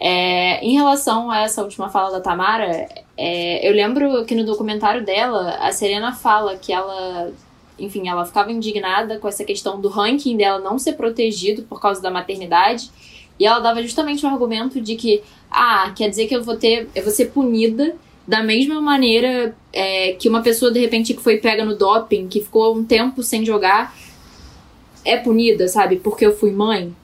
É, em relação a essa última fala da Tamara, é, eu lembro que no documentário dela, a Serena fala que ela, enfim, ela ficava indignada com essa questão do ranking dela não ser protegido por causa da maternidade. E ela dava justamente o argumento de que, ah, quer dizer que eu vou ter, eu vou ser punida da mesma maneira é, que uma pessoa, de repente, que foi pega no doping, que ficou um tempo sem jogar, é punida, sabe? Porque eu fui mãe.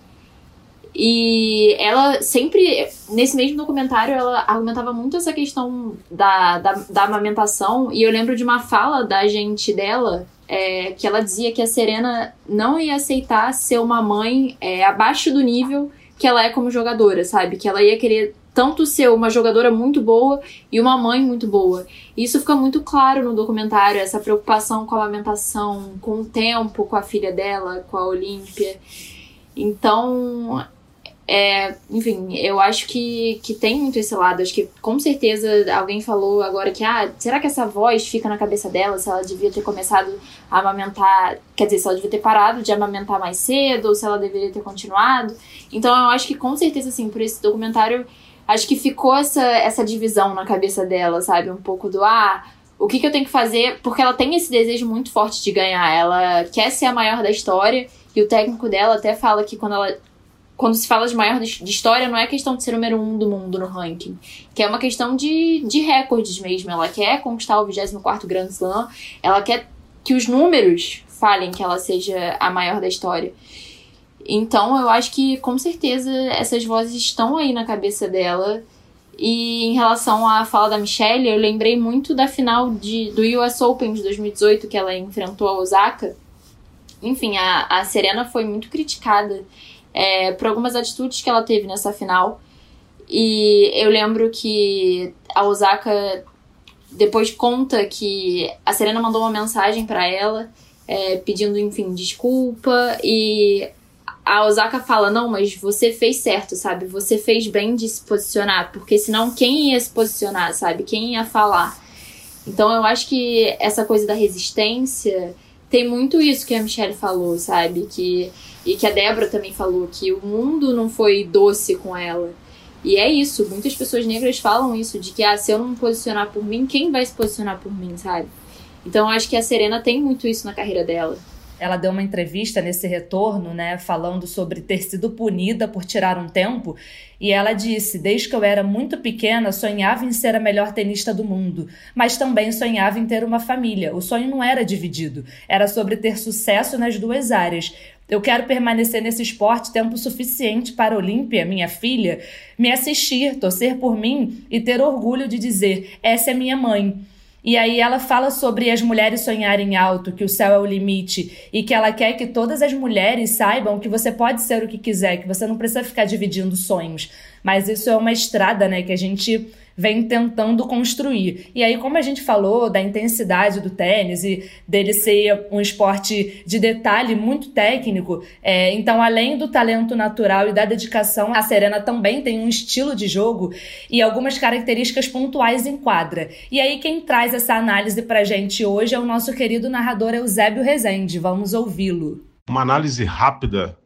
E ela sempre, nesse mesmo documentário, ela argumentava muito essa questão da, da, da amamentação. E eu lembro de uma fala da gente dela, é, que ela dizia que a Serena não ia aceitar ser uma mãe é, abaixo do nível que ela é como jogadora, sabe? Que ela ia querer tanto ser uma jogadora muito boa e uma mãe muito boa. Isso fica muito claro no documentário, essa preocupação com a amamentação, com o tempo com a filha dela, com a Olímpia. Então, é, enfim, eu acho que, que tem muito esse lado. Acho que com certeza alguém falou agora que, ah, será que essa voz fica na cabeça dela? Se ela devia ter começado a amamentar, quer dizer, se ela devia ter parado de amamentar mais cedo, ou se ela deveria ter continuado. Então eu acho que com certeza, assim, por esse documentário acho que ficou essa, essa divisão na cabeça dela, sabe? Um pouco do ah, o que, que eu tenho que fazer, porque ela tem esse desejo muito forte de ganhar. Ela quer ser a maior da história, e o técnico dela até fala que quando ela. Quando se fala de maior de história, não é questão de ser número um do mundo no ranking. Que é uma questão de, de recordes mesmo. Ela quer conquistar o 24 Grand Slam. Ela quer que os números falem que ela seja a maior da história. Então, eu acho que com certeza essas vozes estão aí na cabeça dela. E em relação à fala da Michelle, eu lembrei muito da final de, do US Open de 2018, que ela enfrentou a Osaka. Enfim, a, a Serena foi muito criticada é, por algumas atitudes que ela teve nessa final. E eu lembro que a Osaka depois conta que a Serena mandou uma mensagem para ela é, pedindo, enfim, desculpa. E a Osaka fala: Não, mas você fez certo, sabe? Você fez bem de se posicionar, porque senão quem ia se posicionar, sabe? Quem ia falar? Então eu acho que essa coisa da resistência tem muito isso que a Michelle falou, sabe? Que, e que a Débora também falou, que o mundo não foi doce com ela. E é isso, muitas pessoas negras falam isso, de que ah, se eu não me posicionar por mim, quem vai se posicionar por mim, sabe? Então eu acho que a Serena tem muito isso na carreira dela.
Ela deu uma entrevista nesse retorno, né, falando sobre ter sido punida por tirar um tempo, e ela disse: "Desde que eu era muito pequena, sonhava em ser a melhor tenista do mundo, mas também sonhava em ter uma família. O sonho não era dividido, era sobre ter sucesso nas duas áreas. Eu quero permanecer nesse esporte tempo suficiente para Olímpia, minha filha, me assistir, torcer por mim e ter orgulho de dizer: essa é minha mãe." E aí ela fala sobre as mulheres sonharem alto, que o céu é o limite, e que ela quer que todas as mulheres saibam que você pode ser o que quiser, que você não precisa ficar dividindo sonhos. Mas isso é uma estrada, né, que a gente vem tentando construir. E aí, como a gente falou da intensidade do tênis e dele ser um esporte de detalhe muito técnico, é, então, além do talento natural e da dedicação, a Serena também tem um estilo de jogo e algumas características pontuais em quadra. E aí, quem traz essa análise pra gente hoje é o nosso querido narrador Eusébio Rezende. Vamos ouvi-lo.
Uma análise rápida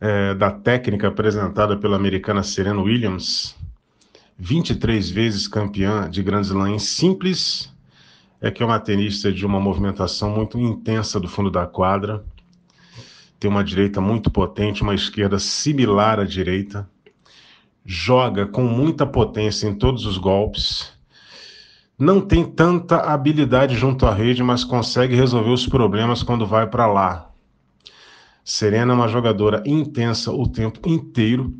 é, da técnica apresentada pela americana Serena Williams 23 vezes campeã de Grand Slam simples, é que é uma tenista de uma movimentação muito intensa do fundo da quadra, tem uma direita muito potente, uma esquerda similar à direita, joga com muita potência em todos os golpes, não tem tanta habilidade junto à rede, mas consegue resolver os problemas quando vai para lá. Serena é uma jogadora intensa o tempo inteiro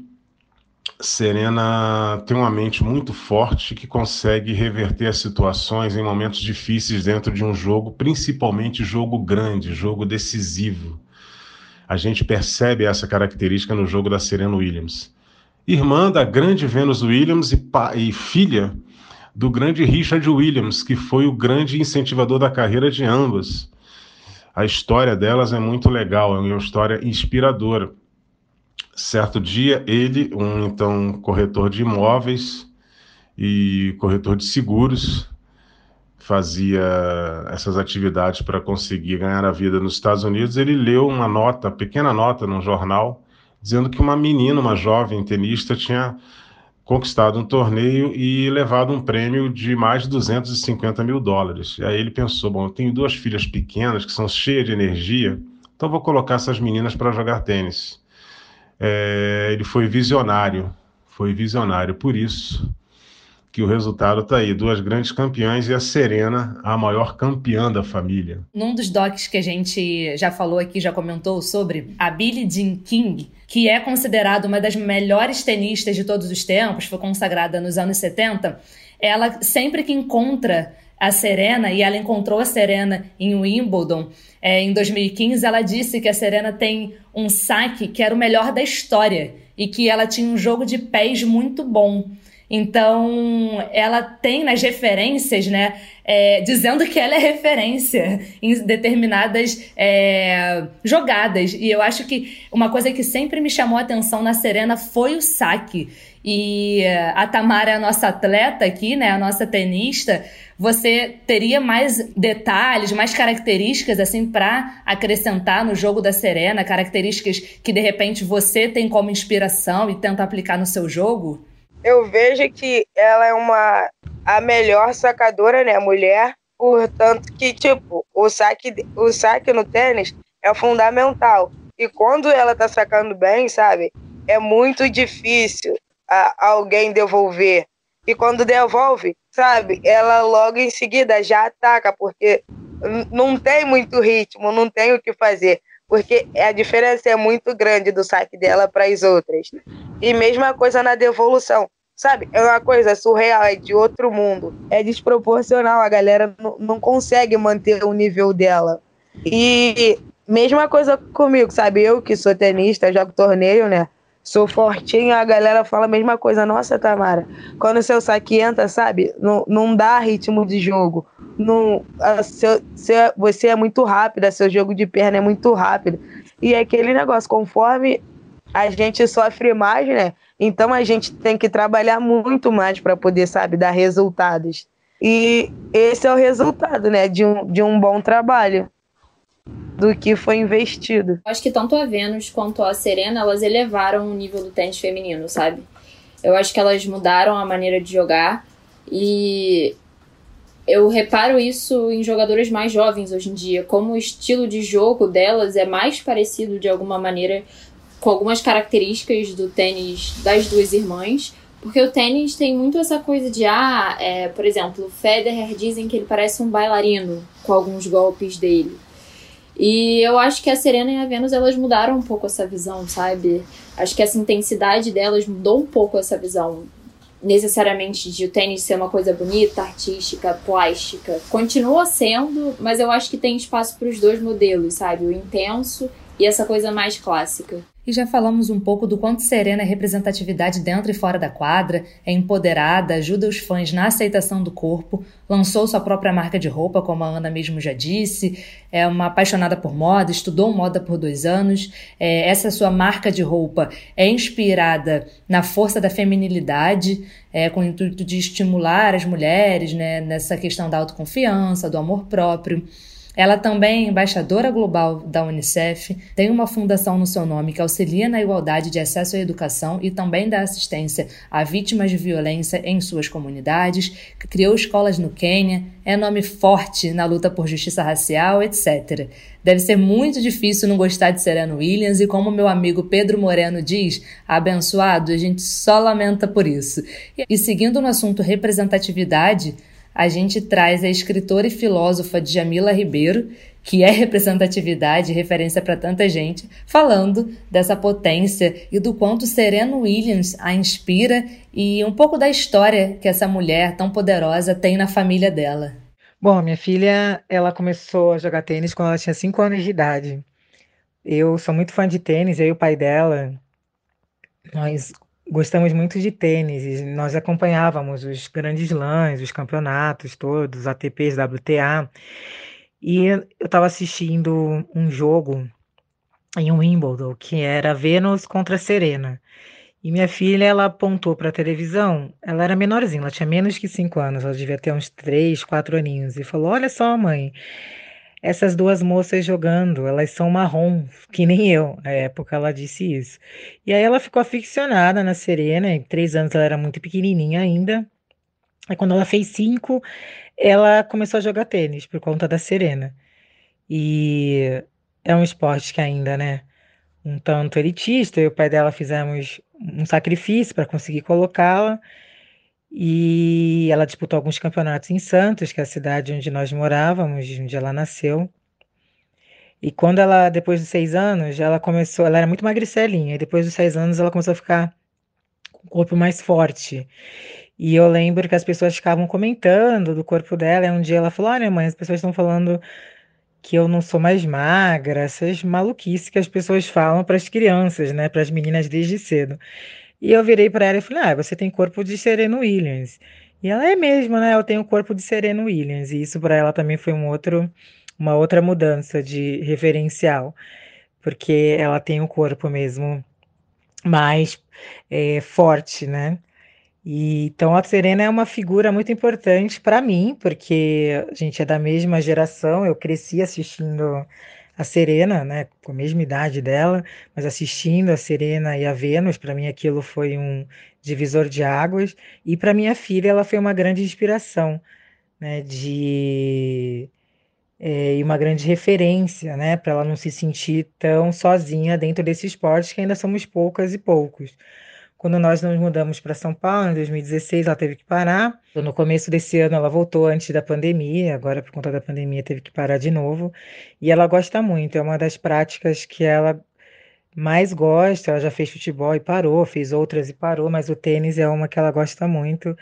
Serena tem uma mente muito forte que consegue reverter as situações em momentos difíceis dentro de um jogo, principalmente jogo grande, jogo decisivo. A gente percebe essa característica no jogo da Serena Williams. Irmã da grande Venus Williams e, e filha do grande Richard Williams, que foi o grande incentivador da carreira de ambas. A história delas é muito legal, é uma história inspiradora. Certo dia, ele, um então corretor de imóveis e corretor de seguros, fazia essas atividades para conseguir ganhar a vida nos Estados Unidos. Ele leu uma nota, pequena nota, num jornal, dizendo que uma menina, uma jovem tenista, tinha conquistado um torneio e levado um prêmio de mais de 250 mil dólares. E aí ele pensou: bom, eu tenho duas filhas pequenas que são cheias de energia, então vou colocar essas meninas para jogar tênis é, ele foi visionário, foi visionário, por isso que o resultado está aí, duas grandes campeãs e a Serena, a maior campeã da família.
Num dos docs que a gente já falou aqui, já comentou sobre, a Billie Jean King, que é considerada uma das melhores tenistas de todos os tempos, foi consagrada nos anos 70, ela sempre que encontra a Serena, e ela encontrou a Serena em Wimbledon é, em 2015, ela disse que a Serena tem um saque que era o melhor da história e que ela tinha um jogo de pés muito bom. Então, ela tem nas referências, né, é, dizendo que ela é referência em determinadas é, jogadas. E eu acho que uma coisa que sempre me chamou a atenção na Serena foi o saque. E a Tamara é a nossa atleta aqui, né, a nossa tenista, você teria mais detalhes, mais características assim para acrescentar no jogo da Serena, características que de repente você tem como inspiração e tenta aplicar no seu jogo?
Eu vejo que ela é uma a melhor sacadora, né, mulher, Portanto, que, tipo, o saque, o saque no tênis é fundamental. E quando ela tá sacando bem, sabe? É muito difícil a, alguém devolver. E quando devolve, sabe? Ela logo em seguida já ataca, porque não tem muito ritmo, não tem o que fazer. Porque a diferença é muito grande do saque dela para as outras. E mesma coisa na devolução. Sabe? É uma coisa surreal, é de outro mundo. É desproporcional, a galera não consegue manter o nível dela. E mesma coisa comigo, sabe? Eu que sou tenista, jogo torneio, né? Sou fortinha, a galera fala a mesma coisa. Nossa, Tamara, quando o seu saque entra, sabe? Não, não dá ritmo de jogo. Não, a, seu, seu, você é muito rápida, seu jogo de perna é muito rápido. E é aquele negócio, conforme a gente sofre mais, né? Então a gente tem que trabalhar muito mais para poder, sabe, dar resultados. E esse é o resultado, né, de um, de um bom trabalho do que foi investido.
Acho que tanto a Vênus quanto a Serena, elas elevaram o nível do tênis feminino, sabe? Eu acho que elas mudaram a maneira de jogar e eu reparo isso em jogadoras mais jovens hoje em dia, como o estilo de jogo delas é mais parecido de alguma maneira com algumas características do tênis das duas irmãs. Porque o tênis tem muito essa coisa de, ah, é, por exemplo, o Federer dizem que ele parece um bailarino com alguns golpes dele. E eu acho que a Serena e a Venus elas mudaram um pouco essa visão, sabe? Acho que essa intensidade delas mudou um pouco essa visão. Necessariamente de o tênis ser uma coisa bonita, artística, plástica. Continua sendo, mas eu acho que tem espaço para os dois modelos, sabe? O intenso e essa coisa mais clássica.
E já falamos um pouco do quanto Serena é representatividade dentro e fora da quadra, é empoderada, ajuda os fãs na aceitação do corpo, lançou sua própria marca de roupa, como a Ana mesmo já disse, é uma apaixonada por moda, estudou moda por dois anos. É, essa sua marca de roupa é inspirada na força da feminilidade, é, com o intuito de estimular as mulheres né, nessa questão da autoconfiança, do amor próprio. Ela também é embaixadora global da Unicef, tem uma fundação no seu nome que auxilia na igualdade de acesso à educação e também dá assistência a vítimas de violência em suas comunidades, criou escolas no Quênia, é nome forte na luta por justiça racial, etc. Deve ser muito difícil não gostar de Serena Williams e como meu amigo Pedro Moreno diz, abençoado, a gente só lamenta por isso. E seguindo no assunto representatividade, a gente traz a escritora e filósofa Djamila Ribeiro, que é representatividade e referência para tanta gente, falando dessa potência e do quanto Serena Williams a inspira e um pouco da história que essa mulher tão poderosa tem na família dela.
Bom, minha filha, ela começou a jogar tênis quando ela tinha 5 anos de idade. Eu sou muito fã de tênis, eu e o pai dela, nós gostamos muito de tênis, e nós acompanhávamos os grandes lãs, os campeonatos todos, ATPs, WTA, e eu estava assistindo um jogo em Wimbledon, que era Venus contra Serena. E minha filha, ela apontou para a televisão, ela era menorzinha, ela tinha menos que 5 anos, ela devia ter uns 3, 4 aninhos, e falou: Olha só, mãe, essas duas moças jogando, elas são marrom, que nem eu. Na época ela disse isso. E aí ela ficou aficionada na Serena, em três anos ela era muito pequenininha ainda. Aí quando ela fez cinco, ela começou a jogar tênis por conta da Serena. E é um esporte que ainda, né, um tanto elitista. Eu e o pai dela fizemos um sacrifício para conseguir colocá-la. E ela disputou alguns campeonatos em Santos, que é a cidade onde nós morávamos, onde ela nasceu. E quando ela, depois dos seis anos, ela começou, ela era muito magricelinha, e depois dos seis anos ela começou a ficar com o corpo mais forte. E eu lembro que as pessoas ficavam comentando do corpo dela, e um dia ela falou: Olha, mãe, as pessoas estão falando que eu não sou mais magra, essas maluquices que as pessoas falam para as crianças, né, para as meninas desde cedo. E eu virei para ela e falei: Ah, você tem corpo de Serena Williams. E ela é mesmo, né? Eu tenho corpo de Serena Williams. E isso para ela também foi um outro, uma outra mudança de referencial, porque ela tem o corpo mesmo mais é, forte, né? E, então a Serena é uma figura muito importante para mim, porque a gente é da mesma geração, eu cresci assistindo a Serena, né, com a mesma idade dela, mas assistindo a Serena e a Vênus, para mim aquilo foi um divisor de águas, e para minha filha ela foi uma grande inspiração, né, de é, e uma grande referência, né, para ela não se sentir tão sozinha dentro desse esporte que ainda somos poucas e poucos. Quando nós nos mudamos para São Paulo, em 2016, ela teve que parar. No começo desse ano, ela voltou antes da pandemia, agora, por conta da pandemia, teve que parar de novo. E ela gosta muito, é uma das práticas que ela mais gosta. Ela já fez futebol e parou, fez outras e parou, mas o tênis é uma que ela gosta muito.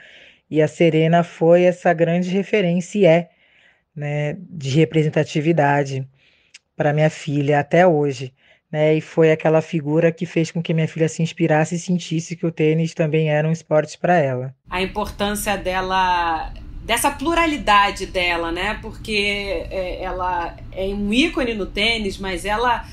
E a Serena foi essa grande referência e é, né, de representatividade para minha filha até hoje né? E foi aquela figura que fez com que minha filha se inspirasse e sentisse que o tênis também era um esporte para ela.
A importância dela dessa pluralidade dela, né? Porque é, ela é um ícone no tênis, mas ela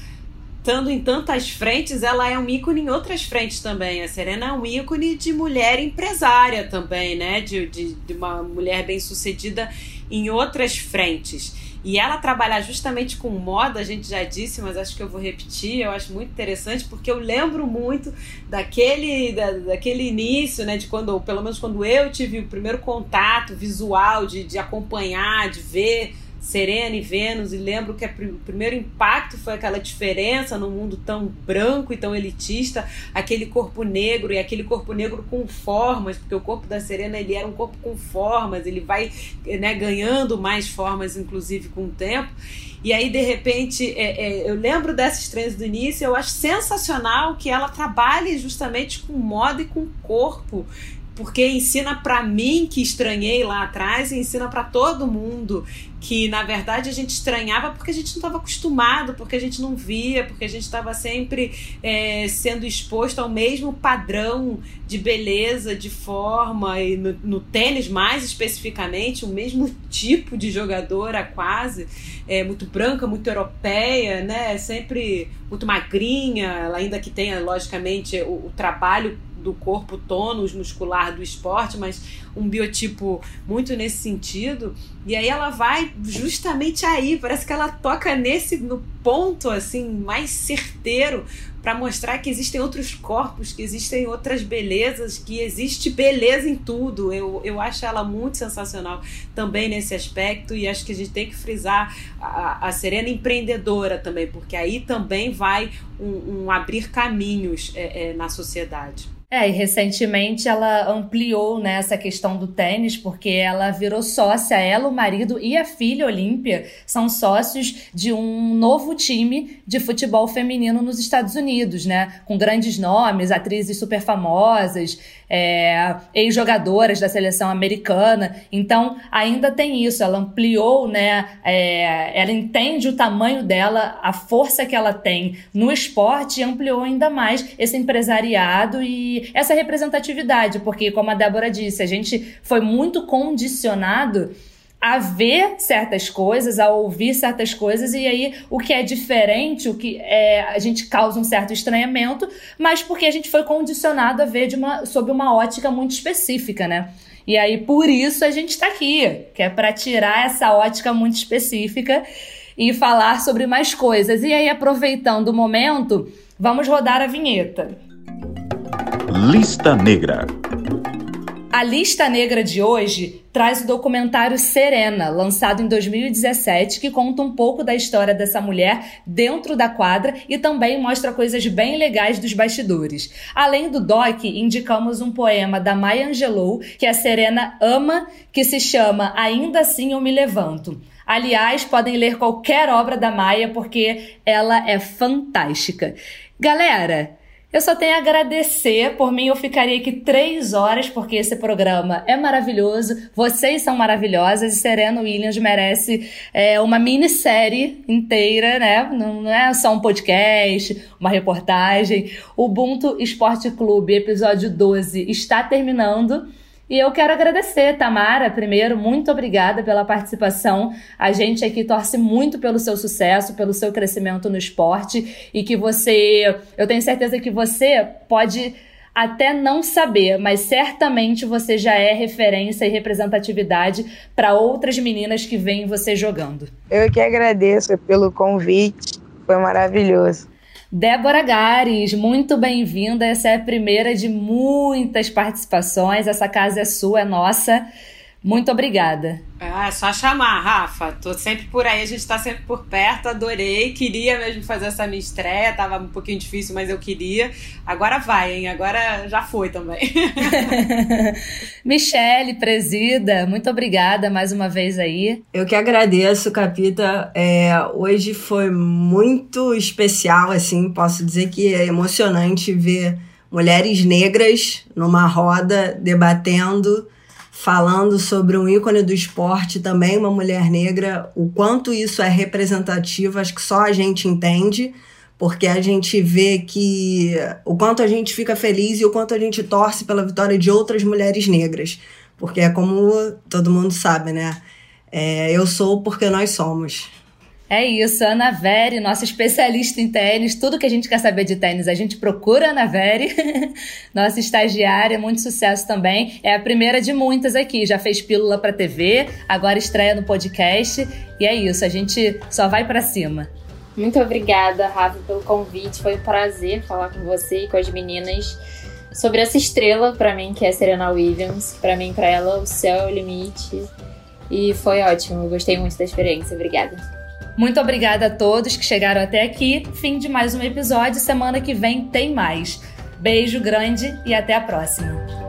estando em tantas frentes, ela é um ícone em outras frentes também. A Serena é um ícone de mulher empresária também, né? De, de, de uma mulher bem sucedida em outras frentes. E ela trabalhar justamente com moda, a gente já disse, mas acho que eu vou repetir, eu acho muito interessante, porque eu lembro muito daquele, da, daquele início, né? De quando, pelo menos quando eu tive o primeiro contato visual, de, de acompanhar, de ver Serena e Vênus, e lembro que o primeiro impacto foi aquela diferença no mundo tão branco e tão elitista, aquele corpo negro e aquele corpo negro com formas, porque o corpo da Serena ele era um corpo com formas, ele vai né, ganhando mais formas, inclusive com o tempo. E aí, de repente, é, é, eu lembro desses treinos do início, eu acho sensacional que ela trabalhe justamente com moda e com corpo porque ensina para mim que estranhei lá atrás e ensina para todo mundo que na verdade a gente estranhava porque a gente não estava acostumado, porque a gente não via, porque a gente estava sempre é, sendo exposto ao mesmo padrão de beleza, de forma e no, no, tênis mais especificamente o mesmo tipo de jogadora quase é, muito branca, muito europeia, né? Sempre muito magrinha, ainda que tenha logicamente o, o trabalho do corpo tônus muscular do esporte, mas um biotipo muito nesse sentido. E aí ela vai justamente aí, parece que ela toca nesse no ponto assim mais certeiro para mostrar que existem outros corpos, que existem outras belezas, que existe beleza em tudo. Eu, eu acho ela muito sensacional também nesse aspecto e acho que a gente tem que frisar a, a Serena empreendedora também, porque aí também vai um, um abrir caminhos é, é, na sociedade.
É, e recentemente ela ampliou né, essa questão do tênis, porque ela virou sócia, ela, o marido e a filha Olímpia são sócios de um novo time de futebol feminino nos Estados Unidos, né? Com grandes nomes, atrizes super famosas, é, ex-jogadoras da seleção americana. Então, ainda tem isso, ela ampliou, né? É, ela entende o tamanho dela, a força que ela tem no esporte e ampliou ainda mais esse empresariado e essa representatividade, porque, como a Débora disse, a gente foi muito condicionado a ver certas coisas, a ouvir certas coisas, e aí o que é diferente, o que é, a gente causa um certo estranhamento, mas porque a gente foi condicionado a ver de uma, sob uma ótica muito específica, né? E aí por isso a gente está aqui, que é para tirar essa ótica muito específica e falar sobre mais coisas. E aí, aproveitando o momento, vamos rodar a vinheta.
Lista Negra.
A lista negra de hoje traz o documentário Serena, lançado em 2017, que conta um pouco da história dessa mulher dentro da quadra e também mostra coisas bem legais dos bastidores. Além do doc, indicamos um poema da Maya Angelou que a Serena ama, que se chama Ainda Assim Eu Me Levanto. Aliás, podem ler qualquer obra da Maia porque ela é fantástica. Galera, eu só tenho a agradecer. Por mim, eu ficaria aqui três horas, porque esse programa é maravilhoso. Vocês são maravilhosas e Serena Williams merece é, uma minissérie inteira, né? Não é só um podcast, uma reportagem. Ubuntu Esporte Clube, episódio 12, está terminando. E eu quero agradecer, Tamara, primeiro, muito obrigada pela participação. A gente aqui torce muito pelo seu sucesso, pelo seu crescimento no esporte e que você, eu tenho certeza que você pode até não saber, mas certamente você já é referência e representatividade para outras meninas que veem você jogando.
Eu que agradeço pelo convite, foi maravilhoso.
Débora Gares, muito bem-vinda. Essa é a primeira de muitas participações. Essa casa é sua, é nossa. Muito obrigada.
É, é só chamar, Rafa. Tô sempre por aí, a gente tá sempre por perto, adorei. Queria mesmo fazer essa minha estreia, tava um pouquinho difícil, mas eu queria. Agora vai, hein? Agora já foi também.
Michele, presida, muito obrigada mais uma vez aí.
Eu que agradeço, Capita. É, hoje foi muito especial, assim, posso dizer que é emocionante ver mulheres negras numa roda debatendo falando sobre um ícone do esporte, também uma mulher negra, o quanto isso é representativo, acho que só a gente entende, porque a gente vê que o quanto a gente fica feliz e o quanto a gente torce pela vitória de outras mulheres negras, porque é como todo mundo sabe, né? É, eu sou porque nós somos.
É isso, Ana Veri, nossa especialista em tênis. Tudo que a gente quer saber de tênis, a gente procura Ana Veri, nossa estagiária, muito sucesso também. É a primeira de muitas aqui, já fez pílula para TV, agora estreia no podcast. E é isso, a gente só vai para cima.
Muito obrigada, Rafa, pelo convite. Foi um prazer falar com você e com as meninas sobre essa estrela para mim que é Serena Williams. Para mim, para ela, o céu é o limite. E foi ótimo, eu gostei muito da experiência. Obrigada.
Muito obrigada a todos que chegaram até aqui. Fim de mais um episódio. Semana que vem tem mais. Beijo grande e até a próxima.